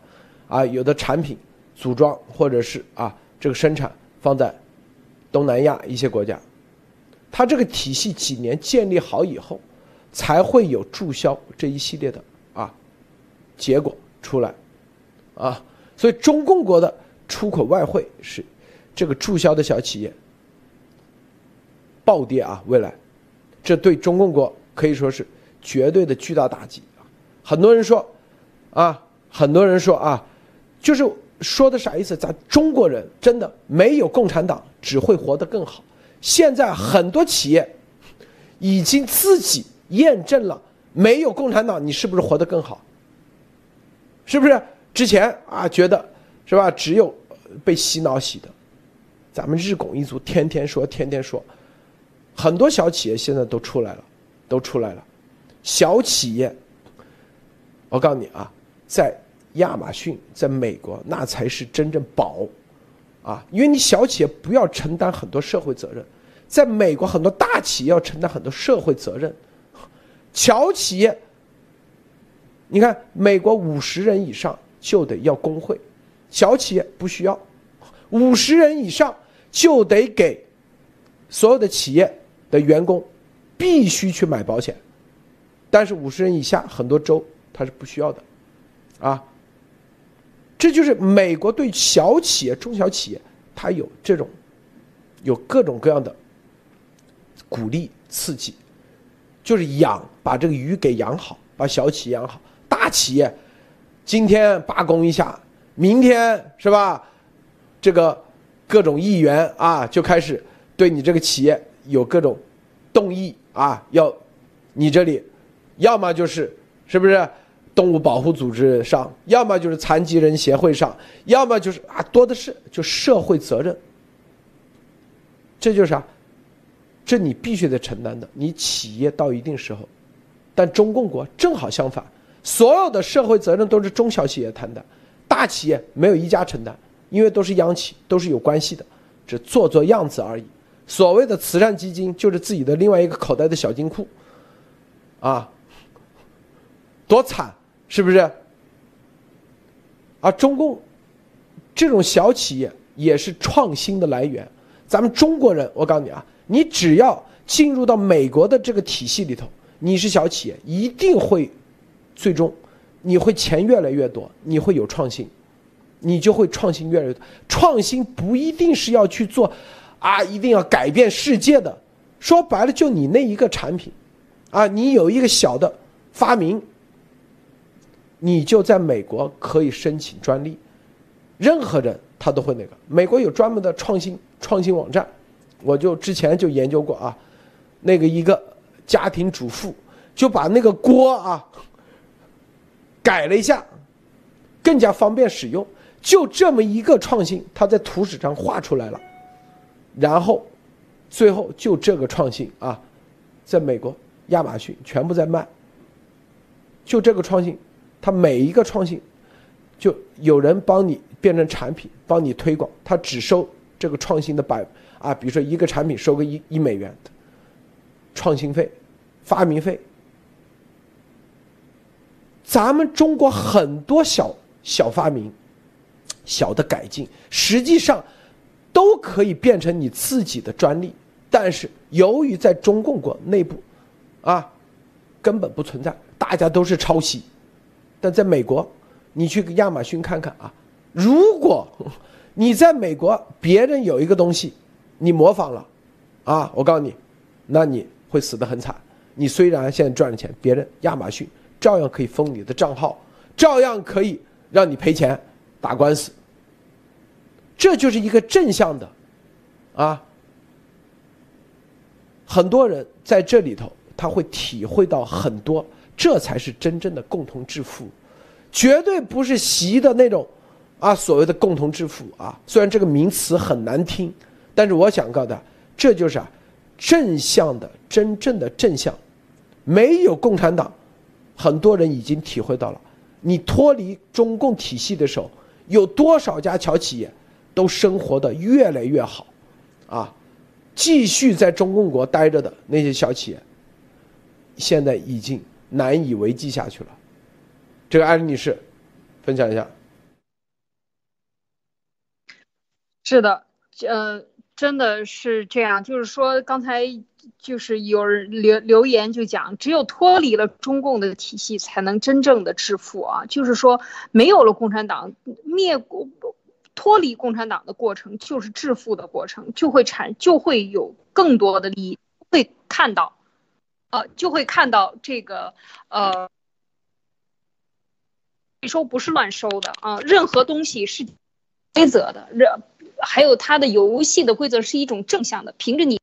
啊，有的产品组装或者是啊这个生产放在东南亚一些国家，它这个体系几年建立好以后，才会有注销这一系列的啊结果出来，啊，所以中共国的出口外汇是这个注销的小企业暴跌啊，未来这对中共国。可以说是绝对的巨大打击啊！很多人说，啊，很多人说啊，就是说的啥意思？咱中国人真的没有共产党只会活得更好。现在很多企业已经自己验证了，没有共产党你是不是活得更好？是不是？之前啊觉得是吧？只有被洗脑洗的，咱们日拱一卒，天天说，天天说，很多小企业现在都出来了。都出来了，小企业，我告诉你啊，在亚马逊，在美国，那才是真正宝，啊，因为你小企业不要承担很多社会责任，在美国很多大企业要承担很多社会责任，小企业，你看美国五十人以上就得要工会，小企业不需要，五十人以上就得给所有的企业的员工。必须去买保险，但是五十人以下很多州它是不需要的，啊，这就是美国对小企业、中小企业，它有这种有各种各样的鼓励刺激，就是养把这个鱼给养好，把小企业养好。大企业今天罢工一下，明天是吧？这个各种议员啊就开始对你这个企业有各种动议。啊，要你这里，要么就是是不是动物保护组织上，要么就是残疾人协会上，要么就是啊多的是就社会责任。这就是啥？这你必须得承担的。你企业到一定时候，但中共国正好相反，所有的社会责任都是中小企业担的，大企业没有一家承担，因为都是央企，都是有关系的，只做做样子而已。所谓的慈善基金就是自己的另外一个口袋的小金库，啊，多惨，是不是？啊，中共这种小企业也是创新的来源。咱们中国人，我告诉你啊，你只要进入到美国的这个体系里头，你是小企业，一定会最终你会钱越来越多，你会有创新，你就会创新越来越多。创新不一定是要去做。啊，一定要改变世界的，说白了就你那一个产品，啊，你有一个小的发明，你就在美国可以申请专利，任何人他都会那个。美国有专门的创新创新网站，我就之前就研究过啊，那个一个家庭主妇就把那个锅啊改了一下，更加方便使用，就这么一个创新，他在图纸上画出来了。然后，最后就这个创新啊，在美国亚马逊全部在卖。就这个创新，它每一个创新，就有人帮你变成产品，帮你推广，他只收这个创新的百啊，比如说一个产品收个一一美元创新费、发明费，咱们中国很多小小发明、小的改进，实际上都可以变成你自己的专利，但是由于在中共国内部，啊，根本不存在，大家都是抄袭。但在美国，你去亚马逊看看啊，如果你在美国别人有一个东西，你模仿了，啊，我告诉你，那你会死得很惨。你虽然现在赚了钱，别人亚马逊照样可以封你的账号，照样可以让你赔钱、打官司。这就是一个正向的，啊，很多人在这里头他会体会到很多。这才是真正的共同致富，绝对不是习的那种，啊，所谓的共同致富啊。虽然这个名词很难听，但是我想告诉他，这就是啊，正向的真正的正向。没有共产党，很多人已经体会到了，你脱离中共体系的时候，有多少家小企业都生活的越来越好，啊，继续在中共国待着的那些小企业，现在已经。难以为继下去了，这个艾丽女士，分享一下。是的，呃，真的是这样。就是说，刚才就是有人留留言就讲，只有脱离了中共的体系，才能真正的致富啊。就是说，没有了共产党灭国，脱离共产党的过程就是致富的过程，就会产就会有更多的利益，会看到。呃，就会看到这个，呃，收不是乱收的啊，任何东西是规则的，任还有它的游戏的规则是一种正向的，凭着你，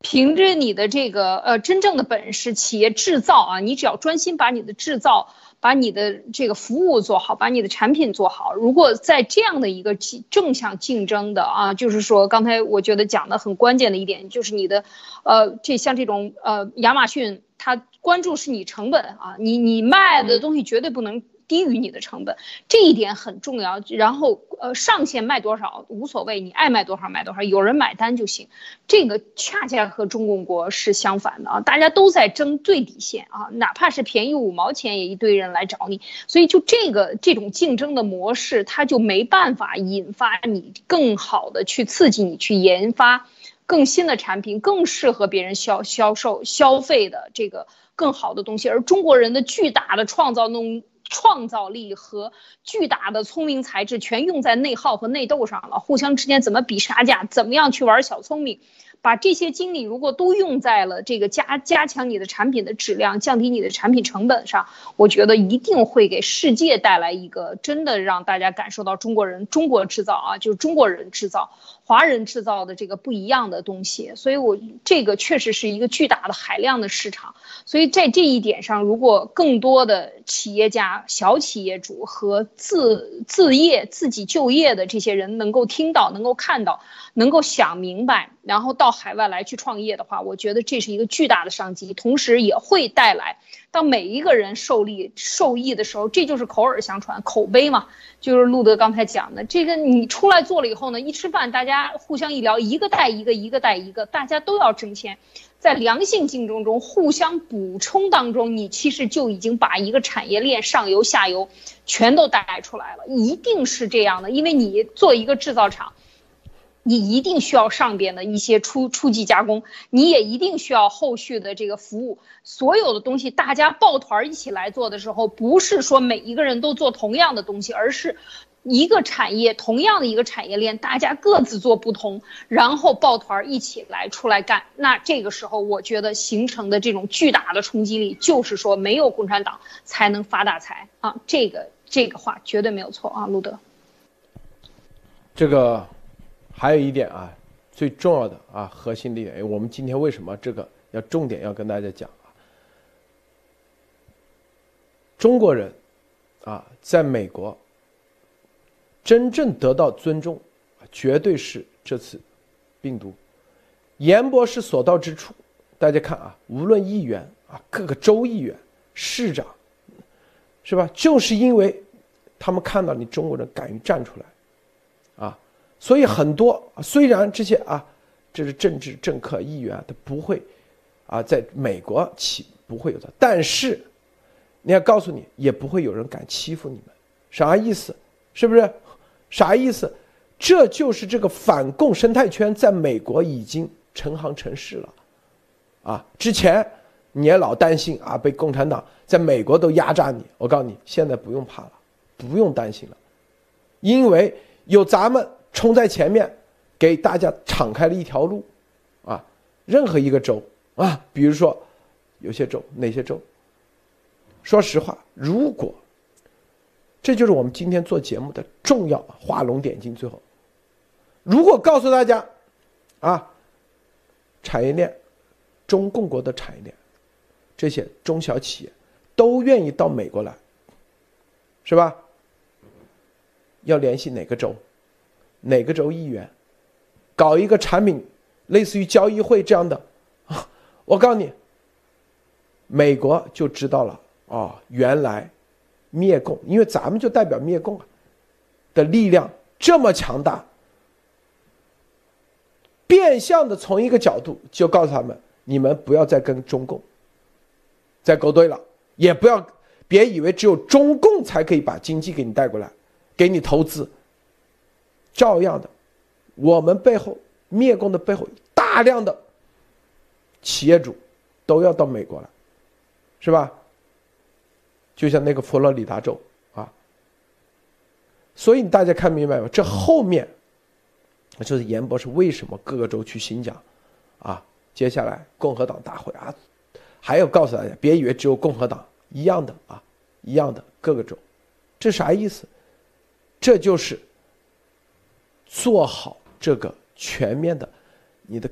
凭着你的这个呃真正的本事，企业制造啊，你只要专心把你的制造。把你的这个服务做好，把你的产品做好。如果在这样的一个正向竞争的啊，就是说刚才我觉得讲的很关键的一点，就是你的，呃，这像这种呃，亚马逊它关注是你成本啊，你你卖的东西绝对不能。低于你的成本，这一点很重要。然后，呃，上限卖多少无所谓，你爱卖多少卖多少，有人买单就行。这个恰恰和中共国是相反的啊，大家都在争最底线啊，哪怕是便宜五毛钱，也一堆人来找你。所以，就这个这种竞争的模式，它就没办法引发你更好的去刺激你去研发更新的产品，更适合别人销销售消费的这个更好的东西。而中国人的巨大的创造能。创造力和巨大的聪明才智全用在内耗和内斗上了，互相之间怎么比杀价，怎么样去玩小聪明，把这些精力如果都用在了这个加加强你的产品的质量，降低你的产品成本上，我觉得一定会给世界带来一个真的让大家感受到中国人中国制造啊，就是中国人制造。华人制造的这个不一样的东西，所以我这个确实是一个巨大的海量的市场。所以在这一点上，如果更多的企业家、小企业主和自自业、自己就业的这些人能够听到、能够看到、能够想明白，然后到海外来去创业的话，我觉得这是一个巨大的商机，同时也会带来。当每一个人受利受益的时候，这就是口耳相传、口碑嘛。就是路德刚才讲的，这个你出来做了以后呢，一吃饭大家互相一聊，一个带一个，一个带一个，大家都要挣钱，在良性竞争中互相补充当中，你其实就已经把一个产业链上游、下游全都带出来了，一定是这样的，因为你做一个制造厂。你一定需要上边的一些初初级加工，你也一定需要后续的这个服务。所有的东西大家抱团一起来做的时候，不是说每一个人都做同样的东西，而是一个产业同样的一个产业链，大家各自做不同，然后抱团一起来出来干。那这个时候，我觉得形成的这种巨大的冲击力，就是说没有共产党才能发大财啊！这个这个话绝对没有错啊，路德。这个。还有一点啊，最重要的啊，核心的一点，我们今天为什么这个要重点要跟大家讲啊？中国人啊，在美国真正得到尊重，绝对是这次病毒。严博士所到之处，大家看啊，无论议员啊，各个州议员、市长，是吧？就是因为他们看到你中国人敢于站出来，啊。所以很多虽然这些啊，这是政治政客议员，他不会啊，在美国起不会有的，但是你要告诉你，也不会有人敢欺负你们，啥意思？是不是？啥意思？这就是这个反共生态圈在美国已经成行成市了，啊，之前你也老担心啊，被共产党在美国都压榨你，我告诉你，现在不用怕了，不用担心了，因为有咱们冲在前面，给大家敞开了一条路，啊，任何一个州啊，比如说有些州哪些州，说实话，如果这就是我们今天做节目的重要画龙点睛，最后。如果告诉大家，啊，产业链，中共国的产业链，这些中小企业都愿意到美国来，是吧？要联系哪个州，哪个州议员，搞一个产品，类似于交易会这样的，啊，我告诉你，美国就知道了啊，原来灭共，因为咱们就代表灭共啊的力量这么强大。变相的从一个角度就告诉他们：你们不要再跟中共再勾兑了，也不要别以为只有中共才可以把经济给你带过来，给你投资。照样的，我们背后灭共的背后大量的企业主都要到美国来，是吧？就像那个佛罗里达州啊，所以大家看明白吗？这后面。就是严博士为什么各个州去新疆，啊，接下来共和党大会啊，还要告诉大家，别以为只有共和党一样的啊，一样的各个州，这啥意思？这就是做好这个全面的你的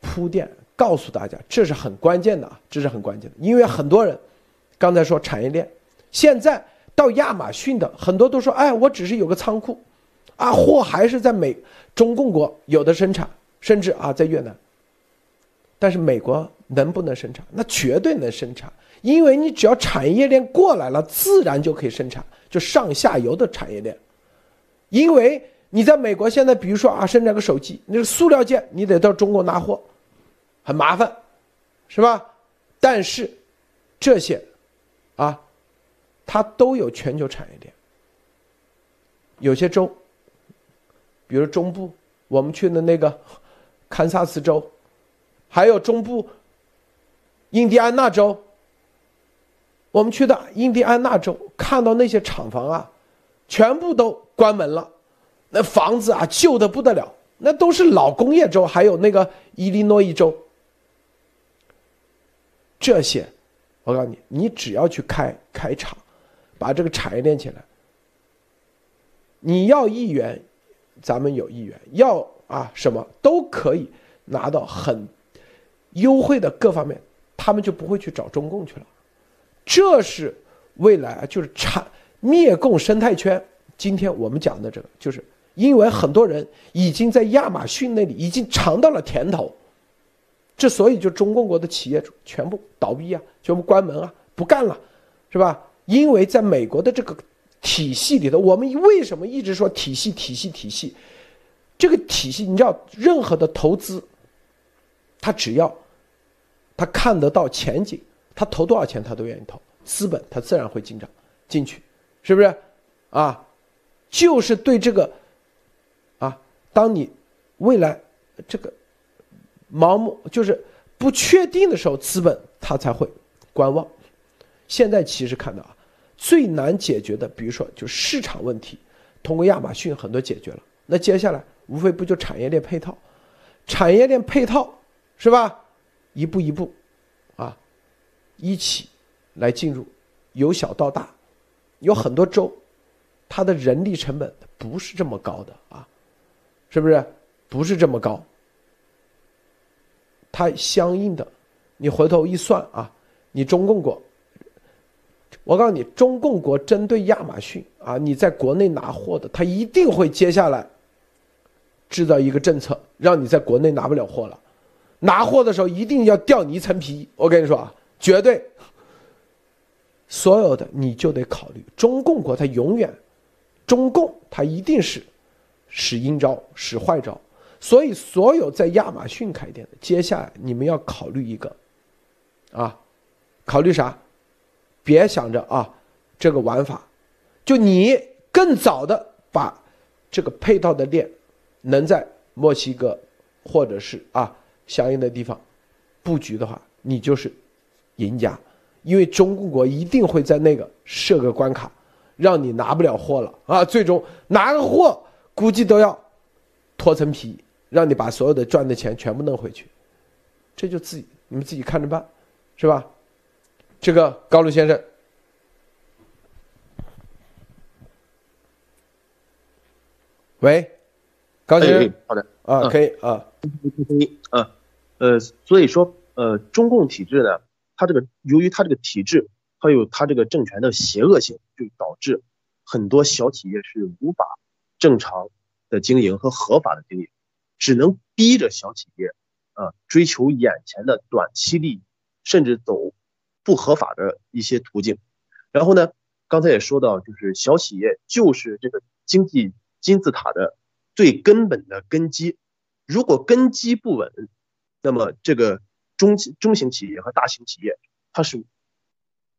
铺垫，告诉大家这是很关键的啊，这是很关键的，因为很多人刚才说产业链，现在到亚马逊的很多都说，哎，我只是有个仓库。啊，货还是在美中共国有的生产，甚至啊在越南。但是美国能不能生产？那绝对能生产，因为你只要产业链过来了，自然就可以生产，就上下游的产业链。因为你在美国现在，比如说啊，生产个手机，那个塑料件你得到中国拿货，很麻烦，是吧？但是这些啊，它都有全球产业链，有些州。比如中部，我们去的那个堪萨斯州，还有中部印第安纳州，我们去的印第安纳州，看到那些厂房啊，全部都关门了，那房子啊旧的不得了，那都是老工业州，还有那个伊利诺伊州，这些，我告诉你，你只要去开开厂，把这个产业链起来，你要议员。咱们有议员要啊，什么都可以拿到很优惠的各方面，他们就不会去找中共去了。这是未来就是产灭共生态圈。今天我们讲的这个，就是因为很多人已经在亚马逊那里已经尝到了甜头，之所以就中共国的企业全部倒闭啊，全部关门啊，不干了，是吧？因为在美国的这个。体系里头，我们为什么一直说体系、体系、体系？这个体系，你知道，任何的投资，他只要他看得到前景，他投多少钱他都愿意投，资本他自然会进账进去，是不是？啊，就是对这个，当你未来这个盲目就是不确定的时候，资本他才会观望。现在其实看到啊。最难解决的，比如说就市场问题，通过亚马逊很多解决了。那接下来无非不就产业链配套，产业链配套是吧？一步一步，啊，一起来进入，由小到大，有很多州，它的人力成本不是这么高的啊，是不是？不是这么高，它相应的，你回头一算啊，你中共国。我告诉你，中共国针对亚马逊啊，你在国内拿货的，他一定会接下来制造一个政策，让你在国内拿不了货了。拿货的时候一定要掉你一层皮。我跟你说啊，绝对，所有的你就得考虑中共国，它永远，中共它一定是使阴招，使坏招。所以，所有在亚马逊开店的，接下来你们要考虑一个，啊，考虑啥？别想着啊，这个玩法，就你更早的把这个配套的店能在墨西哥或者是啊相应的地方布局的话，你就是赢家，因为中共国一定会在那个设个关卡，让你拿不了货了啊，最终拿个货估计都要脱层皮。让你把所有的赚的钱全部弄回去，这就自己你们自己看着办，是吧？这个高露先生，喂，高先生，好的。啊，可以啊，可以啊，呃，所以说呃，中共体制呢，它这个由于它这个体制还有它这个政权的邪恶性，就导致很多小企业是无法正常的经营和合法的经营。只能逼着小企业，啊，追求眼前的短期利益，甚至走不合法的一些途径。然后呢，刚才也说到，就是小企业就是这个经济金字塔的最根本的根基。如果根基不稳，那么这个中中型企业和大型企业，它是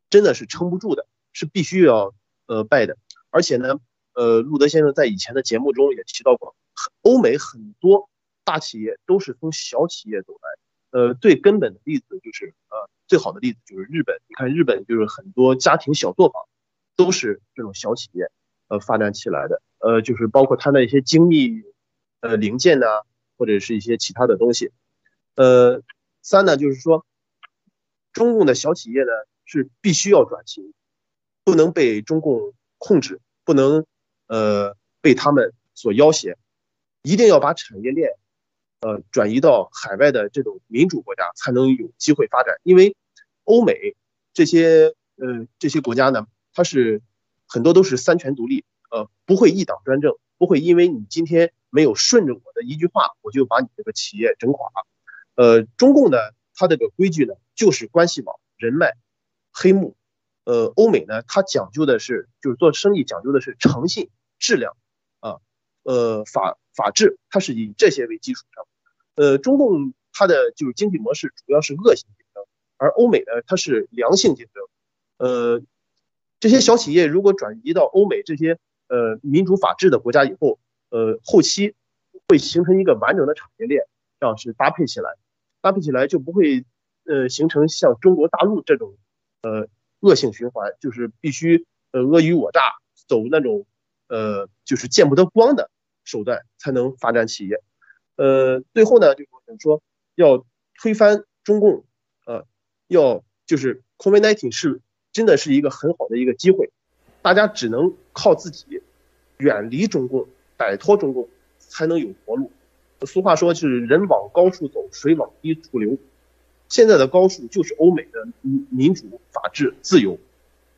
真的是撑不住的，是必须要呃败的。而且呢，呃，路德先生在以前的节目中也提到过，欧美很多。大企业都是从小企业走来，呃，最根本的例子就是呃，最好的例子就是日本。你看日本就是很多家庭小作坊，都是这种小企业呃发展起来的，呃，就是包括它的一些精密呃零件呐，或者是一些其他的东西。呃，三呢就是说，中共的小企业呢是必须要转型，不能被中共控制，不能呃被他们所要挟，一定要把产业链。呃，转移到海外的这种民主国家才能有机会发展，因为欧美这些呃这些国家呢，它是很多都是三权独立，呃，不会一党专政，不会因为你今天没有顺着我的一句话，我就把你这个企业整垮。呃，中共呢，它这个规矩呢，就是关系网、人脉、黑幕。呃，欧美呢，它讲究的是，就是做生意讲究的是诚信、质量啊，呃，法法治，它是以这些为基础上。呃，中共它的就是经济模式主要是恶性竞争，而欧美呢，它是良性竞争。呃，这些小企业如果转移到欧美这些呃民主法治的国家以后，呃，后期会形成一个完整的产业链，这样是搭配起来，搭配起来就不会呃形成像中国大陆这种呃恶性循环，就是必须呃尔虞我诈，走那种呃就是见不得光的手段才能发展企业。呃，最后呢，就是想说要推翻中共，呃，要就是 COVID-19 是真的是一个很好的一个机会，大家只能靠自己远离中共，摆脱中共，才能有活路。俗话说就是人往高处走，水往低处流。现在的高数就是欧美的民主、法治、自由。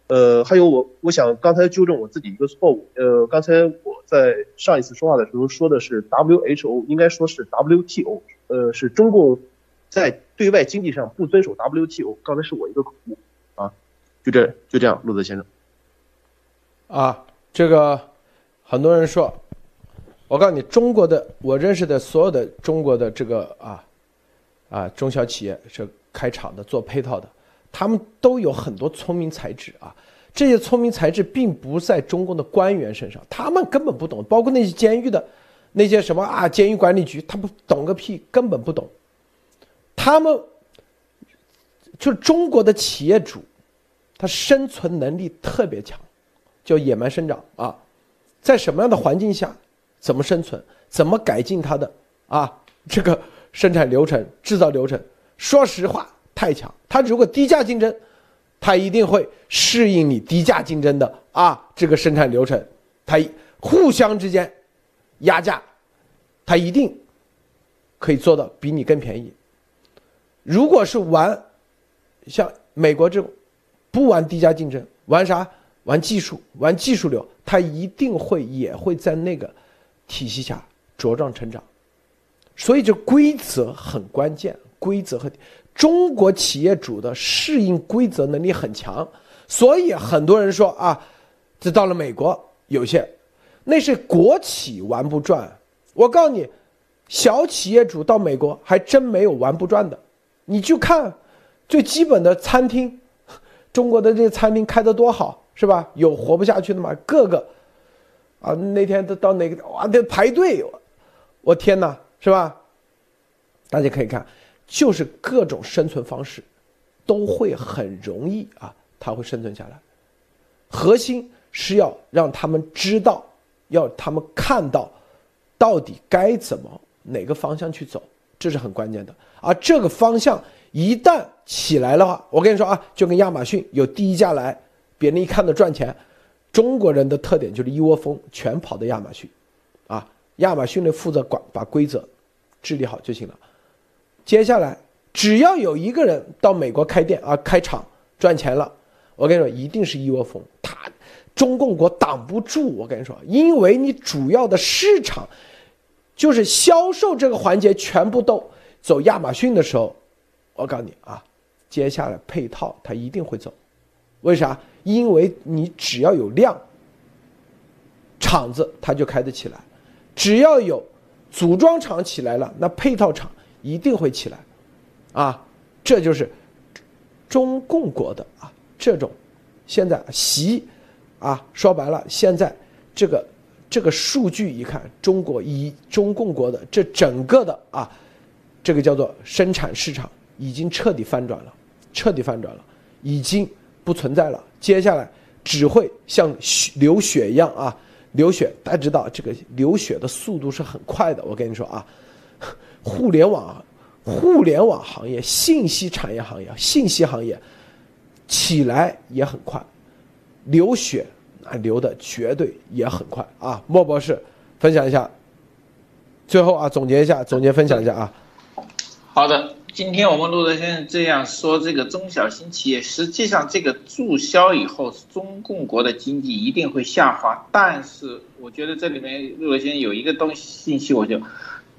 呃，还有我，我想刚才纠正我自己一个错误。呃，刚才我在上一次说话的时候说的是 WHO，应该说是 WTO。呃，是中共在对外经济上不遵守 WTO。刚才是我一个口误啊，就这就这样，陆泽先生。啊，这个很多人说，我告诉你，中国的我认识的所有的中国的这个啊啊中小企业是开厂的、做配套的。他们都有很多聪明才智啊，这些聪明才智并不在中共的官员身上，他们根本不懂，包括那些监狱的，那些什么啊，监狱管理局，他不懂个屁，根本不懂。他们就中国的企业主，他生存能力特别强，叫野蛮生长啊，在什么样的环境下，怎么生存，怎么改进他的啊这个生产流程、制造流程，说实话。太强，他如果低价竞争，他一定会适应你低价竞争的啊这个生产流程，他互相之间压价，他一定可以做到比你更便宜。如果是玩像美国这种不玩低价竞争，玩啥？玩技术，玩技术流，他一定会也会在那个体系下茁壮成长。所以这规则很关键，规则和。中国企业主的适应规则能力很强，所以很多人说啊，这到了美国有些，那是国企玩不转。我告诉你，小企业主到美国还真没有玩不转的。你就看最基本的餐厅，中国的这些餐厅开得多好，是吧？有活不下去的吗？各个啊，那天都到哪个哇，得排队，我天哪，是吧？大家可以看，就是各种生存方式都会很容易啊，它会生存下来。核心是要让他们知道，要他们看到，到底该怎么哪个方向去走。这是很关键的，而这个方向一旦起来的话，我跟你说啊，就跟亚马逊有第一家来，别人一看到赚钱，中国人的特点就是一窝蜂全跑到亚马逊，啊，亚马逊的负责管把规则治理好就行了。接下来只要有一个人到美国开店啊开厂赚钱了，我跟你说一定是一窝蜂，他中共国挡不住，我跟你说，因为你主要的市场。就是销售这个环节全部都走亚马逊的时候，我告诉你啊，接下来配套它一定会走，为啥？因为你只要有量，厂子它就开得起来，只要有组装厂起来了，那配套厂一定会起来，啊，这就是中共国的啊这种现在习啊说白了，现在这个。这个数据一看，中国以中共国的这整个的啊，这个叫做生产市场已经彻底翻转了，彻底翻转了，已经不存在了。接下来只会像流血一样啊，流血。大家知道这个流血的速度是很快的。我跟你说啊，互联网、互联网行业、信息产业行业、信息行业起来也很快，流血。啊，流的绝对也很快啊！莫博士，分享一下，最后啊，总结一下，总结分享一下啊。好的，今天我们路德先生这样说，这个中小型企业实际上这个注销以后，中共国的经济一定会下滑。但是我觉得这里面路德先生有一个东西信息，我就。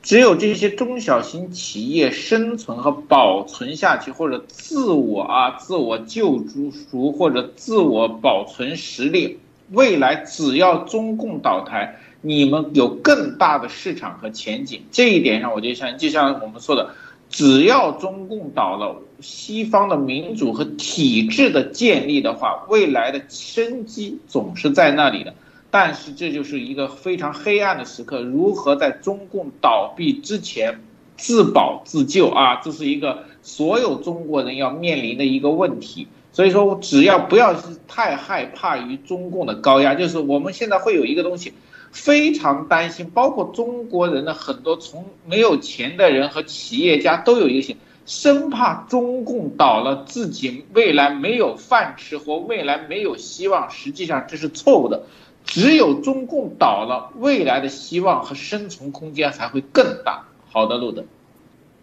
只有这些中小型企业生存和保存下去，或者自我啊自我救赎，或者自我保存实力，未来只要中共倒台，你们有更大的市场和前景。这一点上，我就像就像我们说的，只要中共倒了，西方的民主和体制的建立的话，未来的生机总是在那里的。但是这就是一个非常黑暗的时刻，如何在中共倒闭之前自保自救啊？这是一个所有中国人要面临的一个问题。所以说，只要不要是太害怕于中共的高压，就是我们现在会有一个东西非常担心，包括中国人的很多从没有钱的人和企业家都有一些，生怕中共倒了，自己未来没有饭吃或未来没有希望。实际上这是错误的。只有中共倒了，未来的希望和生存空间才会更大。好的，路德。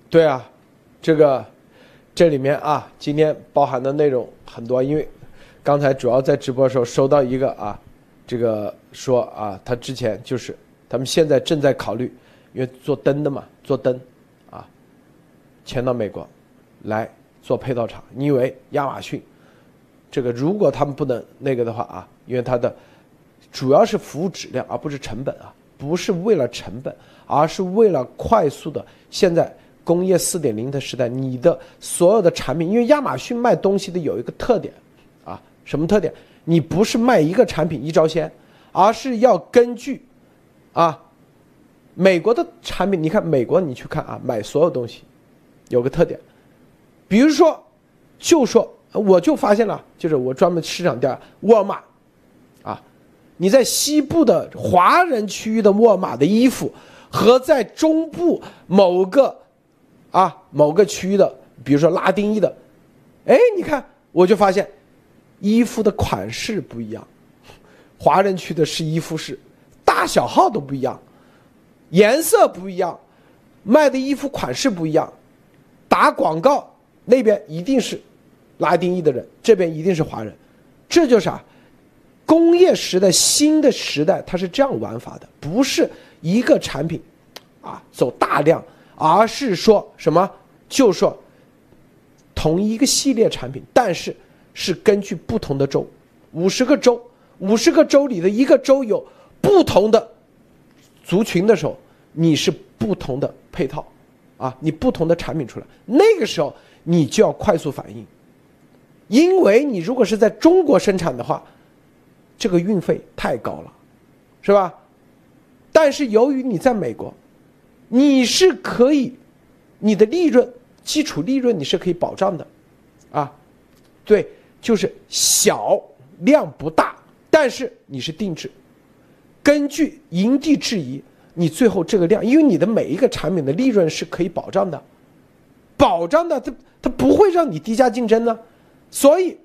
对啊，这个这里面啊，今天包含的内容很多，因为刚才主要在直播的时候收到一个啊，这个说啊，他之前就是他们现在正在考虑，因为做灯的嘛，做灯啊，迁到美国来做配套厂。因为亚马逊这个如果他们不能那个的话啊，因为它的。主要是服务质量，而不是成本啊！不是为了成本，而是为了快速的。现在工业四点零的时代，你的所有的产品，因为亚马逊卖东西的有一个特点，啊，什么特点？你不是卖一个产品一招鲜，而是要根据，啊，美国的产品。你看美国，你去看啊，买所有东西，有个特点，比如说，就说我就发现了，就是我专门市场调沃尔玛。啊你在西部的华人区域的沃尔玛的衣服，和在中部某个，啊某个区域的，比如说拉丁裔的，哎，你看我就发现，衣服的款式不一样，华人区的是衣服是大小号都不一样，颜色不一样，卖的衣服款式不一样，打广告那边一定是拉丁裔的人，这边一定是华人，这就是啊。工业时代新的时代，它是这样玩法的，不是一个产品，啊走大量，而是说什么？就说同一个系列产品，但是是根据不同的州，五十个州，五十个州里的一个州有不同的族群的时候，你是不同的配套，啊，你不同的产品出来，那个时候你就要快速反应，因为你如果是在中国生产的话，这个运费太高了，是吧？但是由于你在美国，你是可以，你的利润基础利润你是可以保障的，啊，对，就是小量不大，但是你是定制，根据因地制宜，你最后这个量，因为你的每一个产品的利润是可以保障的，保障的，它它不会让你低价竞争呢，所以，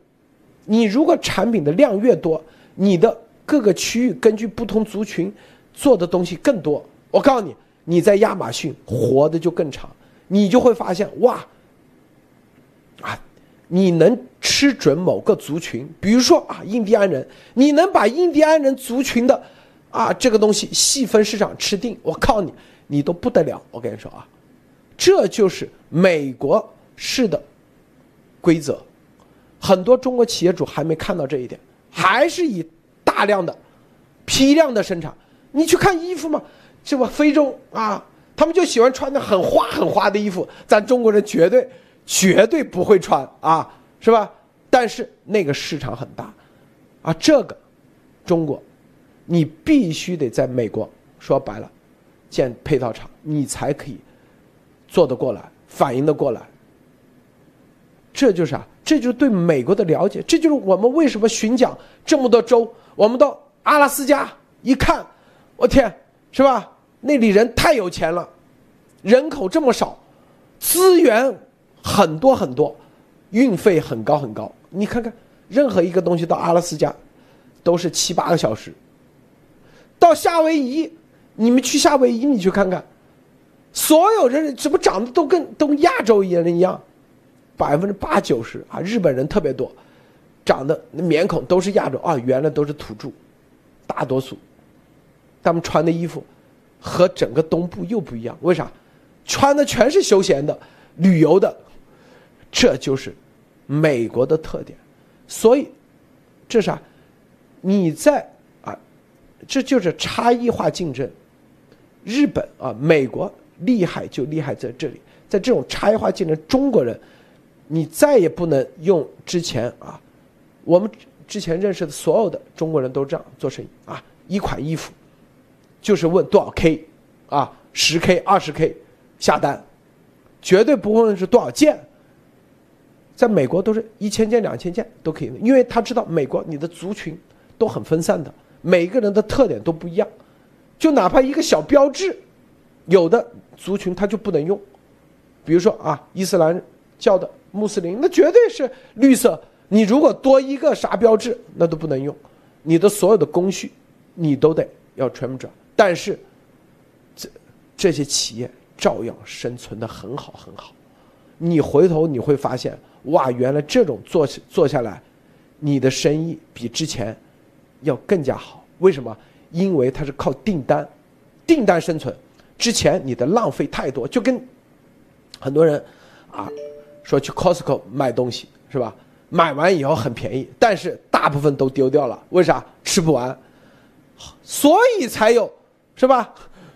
你如果产品的量越多，你的各个区域根据不同族群。做的东西更多，我告诉你，你在亚马逊活的就更长，你就会发现哇，啊，你能吃准某个族群，比如说啊，印第安人，你能把印第安人族群的啊这个东西细分市场吃定，我靠你，你都不得了。我跟你说啊，这就是美国式的规则，很多中国企业主还没看到这一点，还是以大量的批量的生产。你去看衣服嘛，是吧？非洲啊，他们就喜欢穿的很花很花的衣服，咱中国人绝对绝对不会穿啊，是吧？但是那个市场很大，啊，这个中国，你必须得在美国，说白了，建配套厂，你才可以做得过来，反应得过来。这就是啊，这就是对美国的了解，这就是我们为什么巡讲这么多州，我们到阿拉斯加一看。我天，是吧？那里人太有钱了，人口这么少，资源很多很多，运费很高很高。你看看，任何一个东西到阿拉斯加，都是七八个小时。到夏威夷，你们去夏威夷，你去看看，所有人怎么长得都跟都亚洲人一样，百分之八九十啊，日本人特别多，长得那面孔都是亚洲啊，原来都是土著，大多数。他们穿的衣服和整个东部又不一样，为啥？穿的全是休闲的、旅游的，这就是美国的特点。所以，这啥？你在啊，这就是差异化竞争。日本啊，美国厉害就厉害在这里，在这种差异化竞争，中国人你再也不能用之前啊，我们之前认识的所有的中国人都这样做生意啊，一款衣服。就是问多少 K，啊，十 K、二十 K，下单，绝对不会是多少件。在美国都是一千件、两千件都可以，因为他知道美国你的族群都很分散的，每个人的特点都不一样，就哪怕一个小标志，有的族群他就不能用，比如说啊，伊斯兰教的穆斯林，那绝对是绿色，你如果多一个啥标志，那都不能用，你的所有的工序，你都得要全部转。但是，这这些企业照样生存的很好很好。你回头你会发现，哇，原来这种做做下来，你的生意比之前要更加好。为什么？因为它是靠订单，订单生存。之前你的浪费太多，就跟很多人啊说去 Costco 买东西是吧？买完以后很便宜，但是大部分都丢掉了。为啥？吃不完，所以才有。是吧？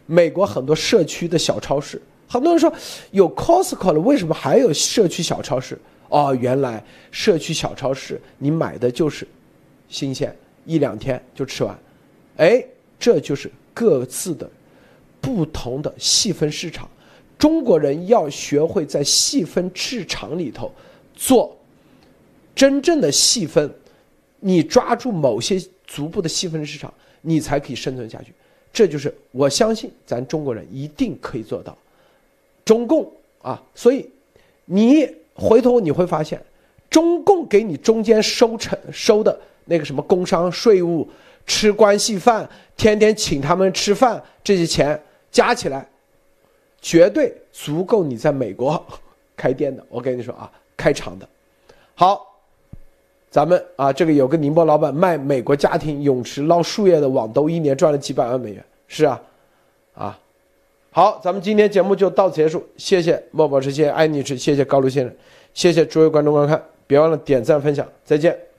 美国很多社区的小超市，很多人说有 Costco 了，为什么还有社区小超市？哦，原来社区小超市你买的就是新鲜，一两天就吃完。哎，这就是各自的不同的细分市场。中国人要学会在细分市场里头做真正的细分，你抓住某些逐步的细分市场，你才可以生存下去。这就是我相信咱中国人一定可以做到，中共啊，所以你回头你会发现，中共给你中间收成收的那个什么工商税务、吃关系饭、天天请他们吃饭这些钱加起来，绝对足够你在美国开店的。我跟你说啊，开厂的。好，咱们啊，这个有个宁波老板卖美国家庭泳池捞树叶的网兜，一年赚了几百万美元。是啊，啊，好，咱们今天节目就到此结束。谢谢莫宝石，谢谢艾女士，谢谢高卢先生，谢谢诸位观众观看，别忘了点赞分享，再见。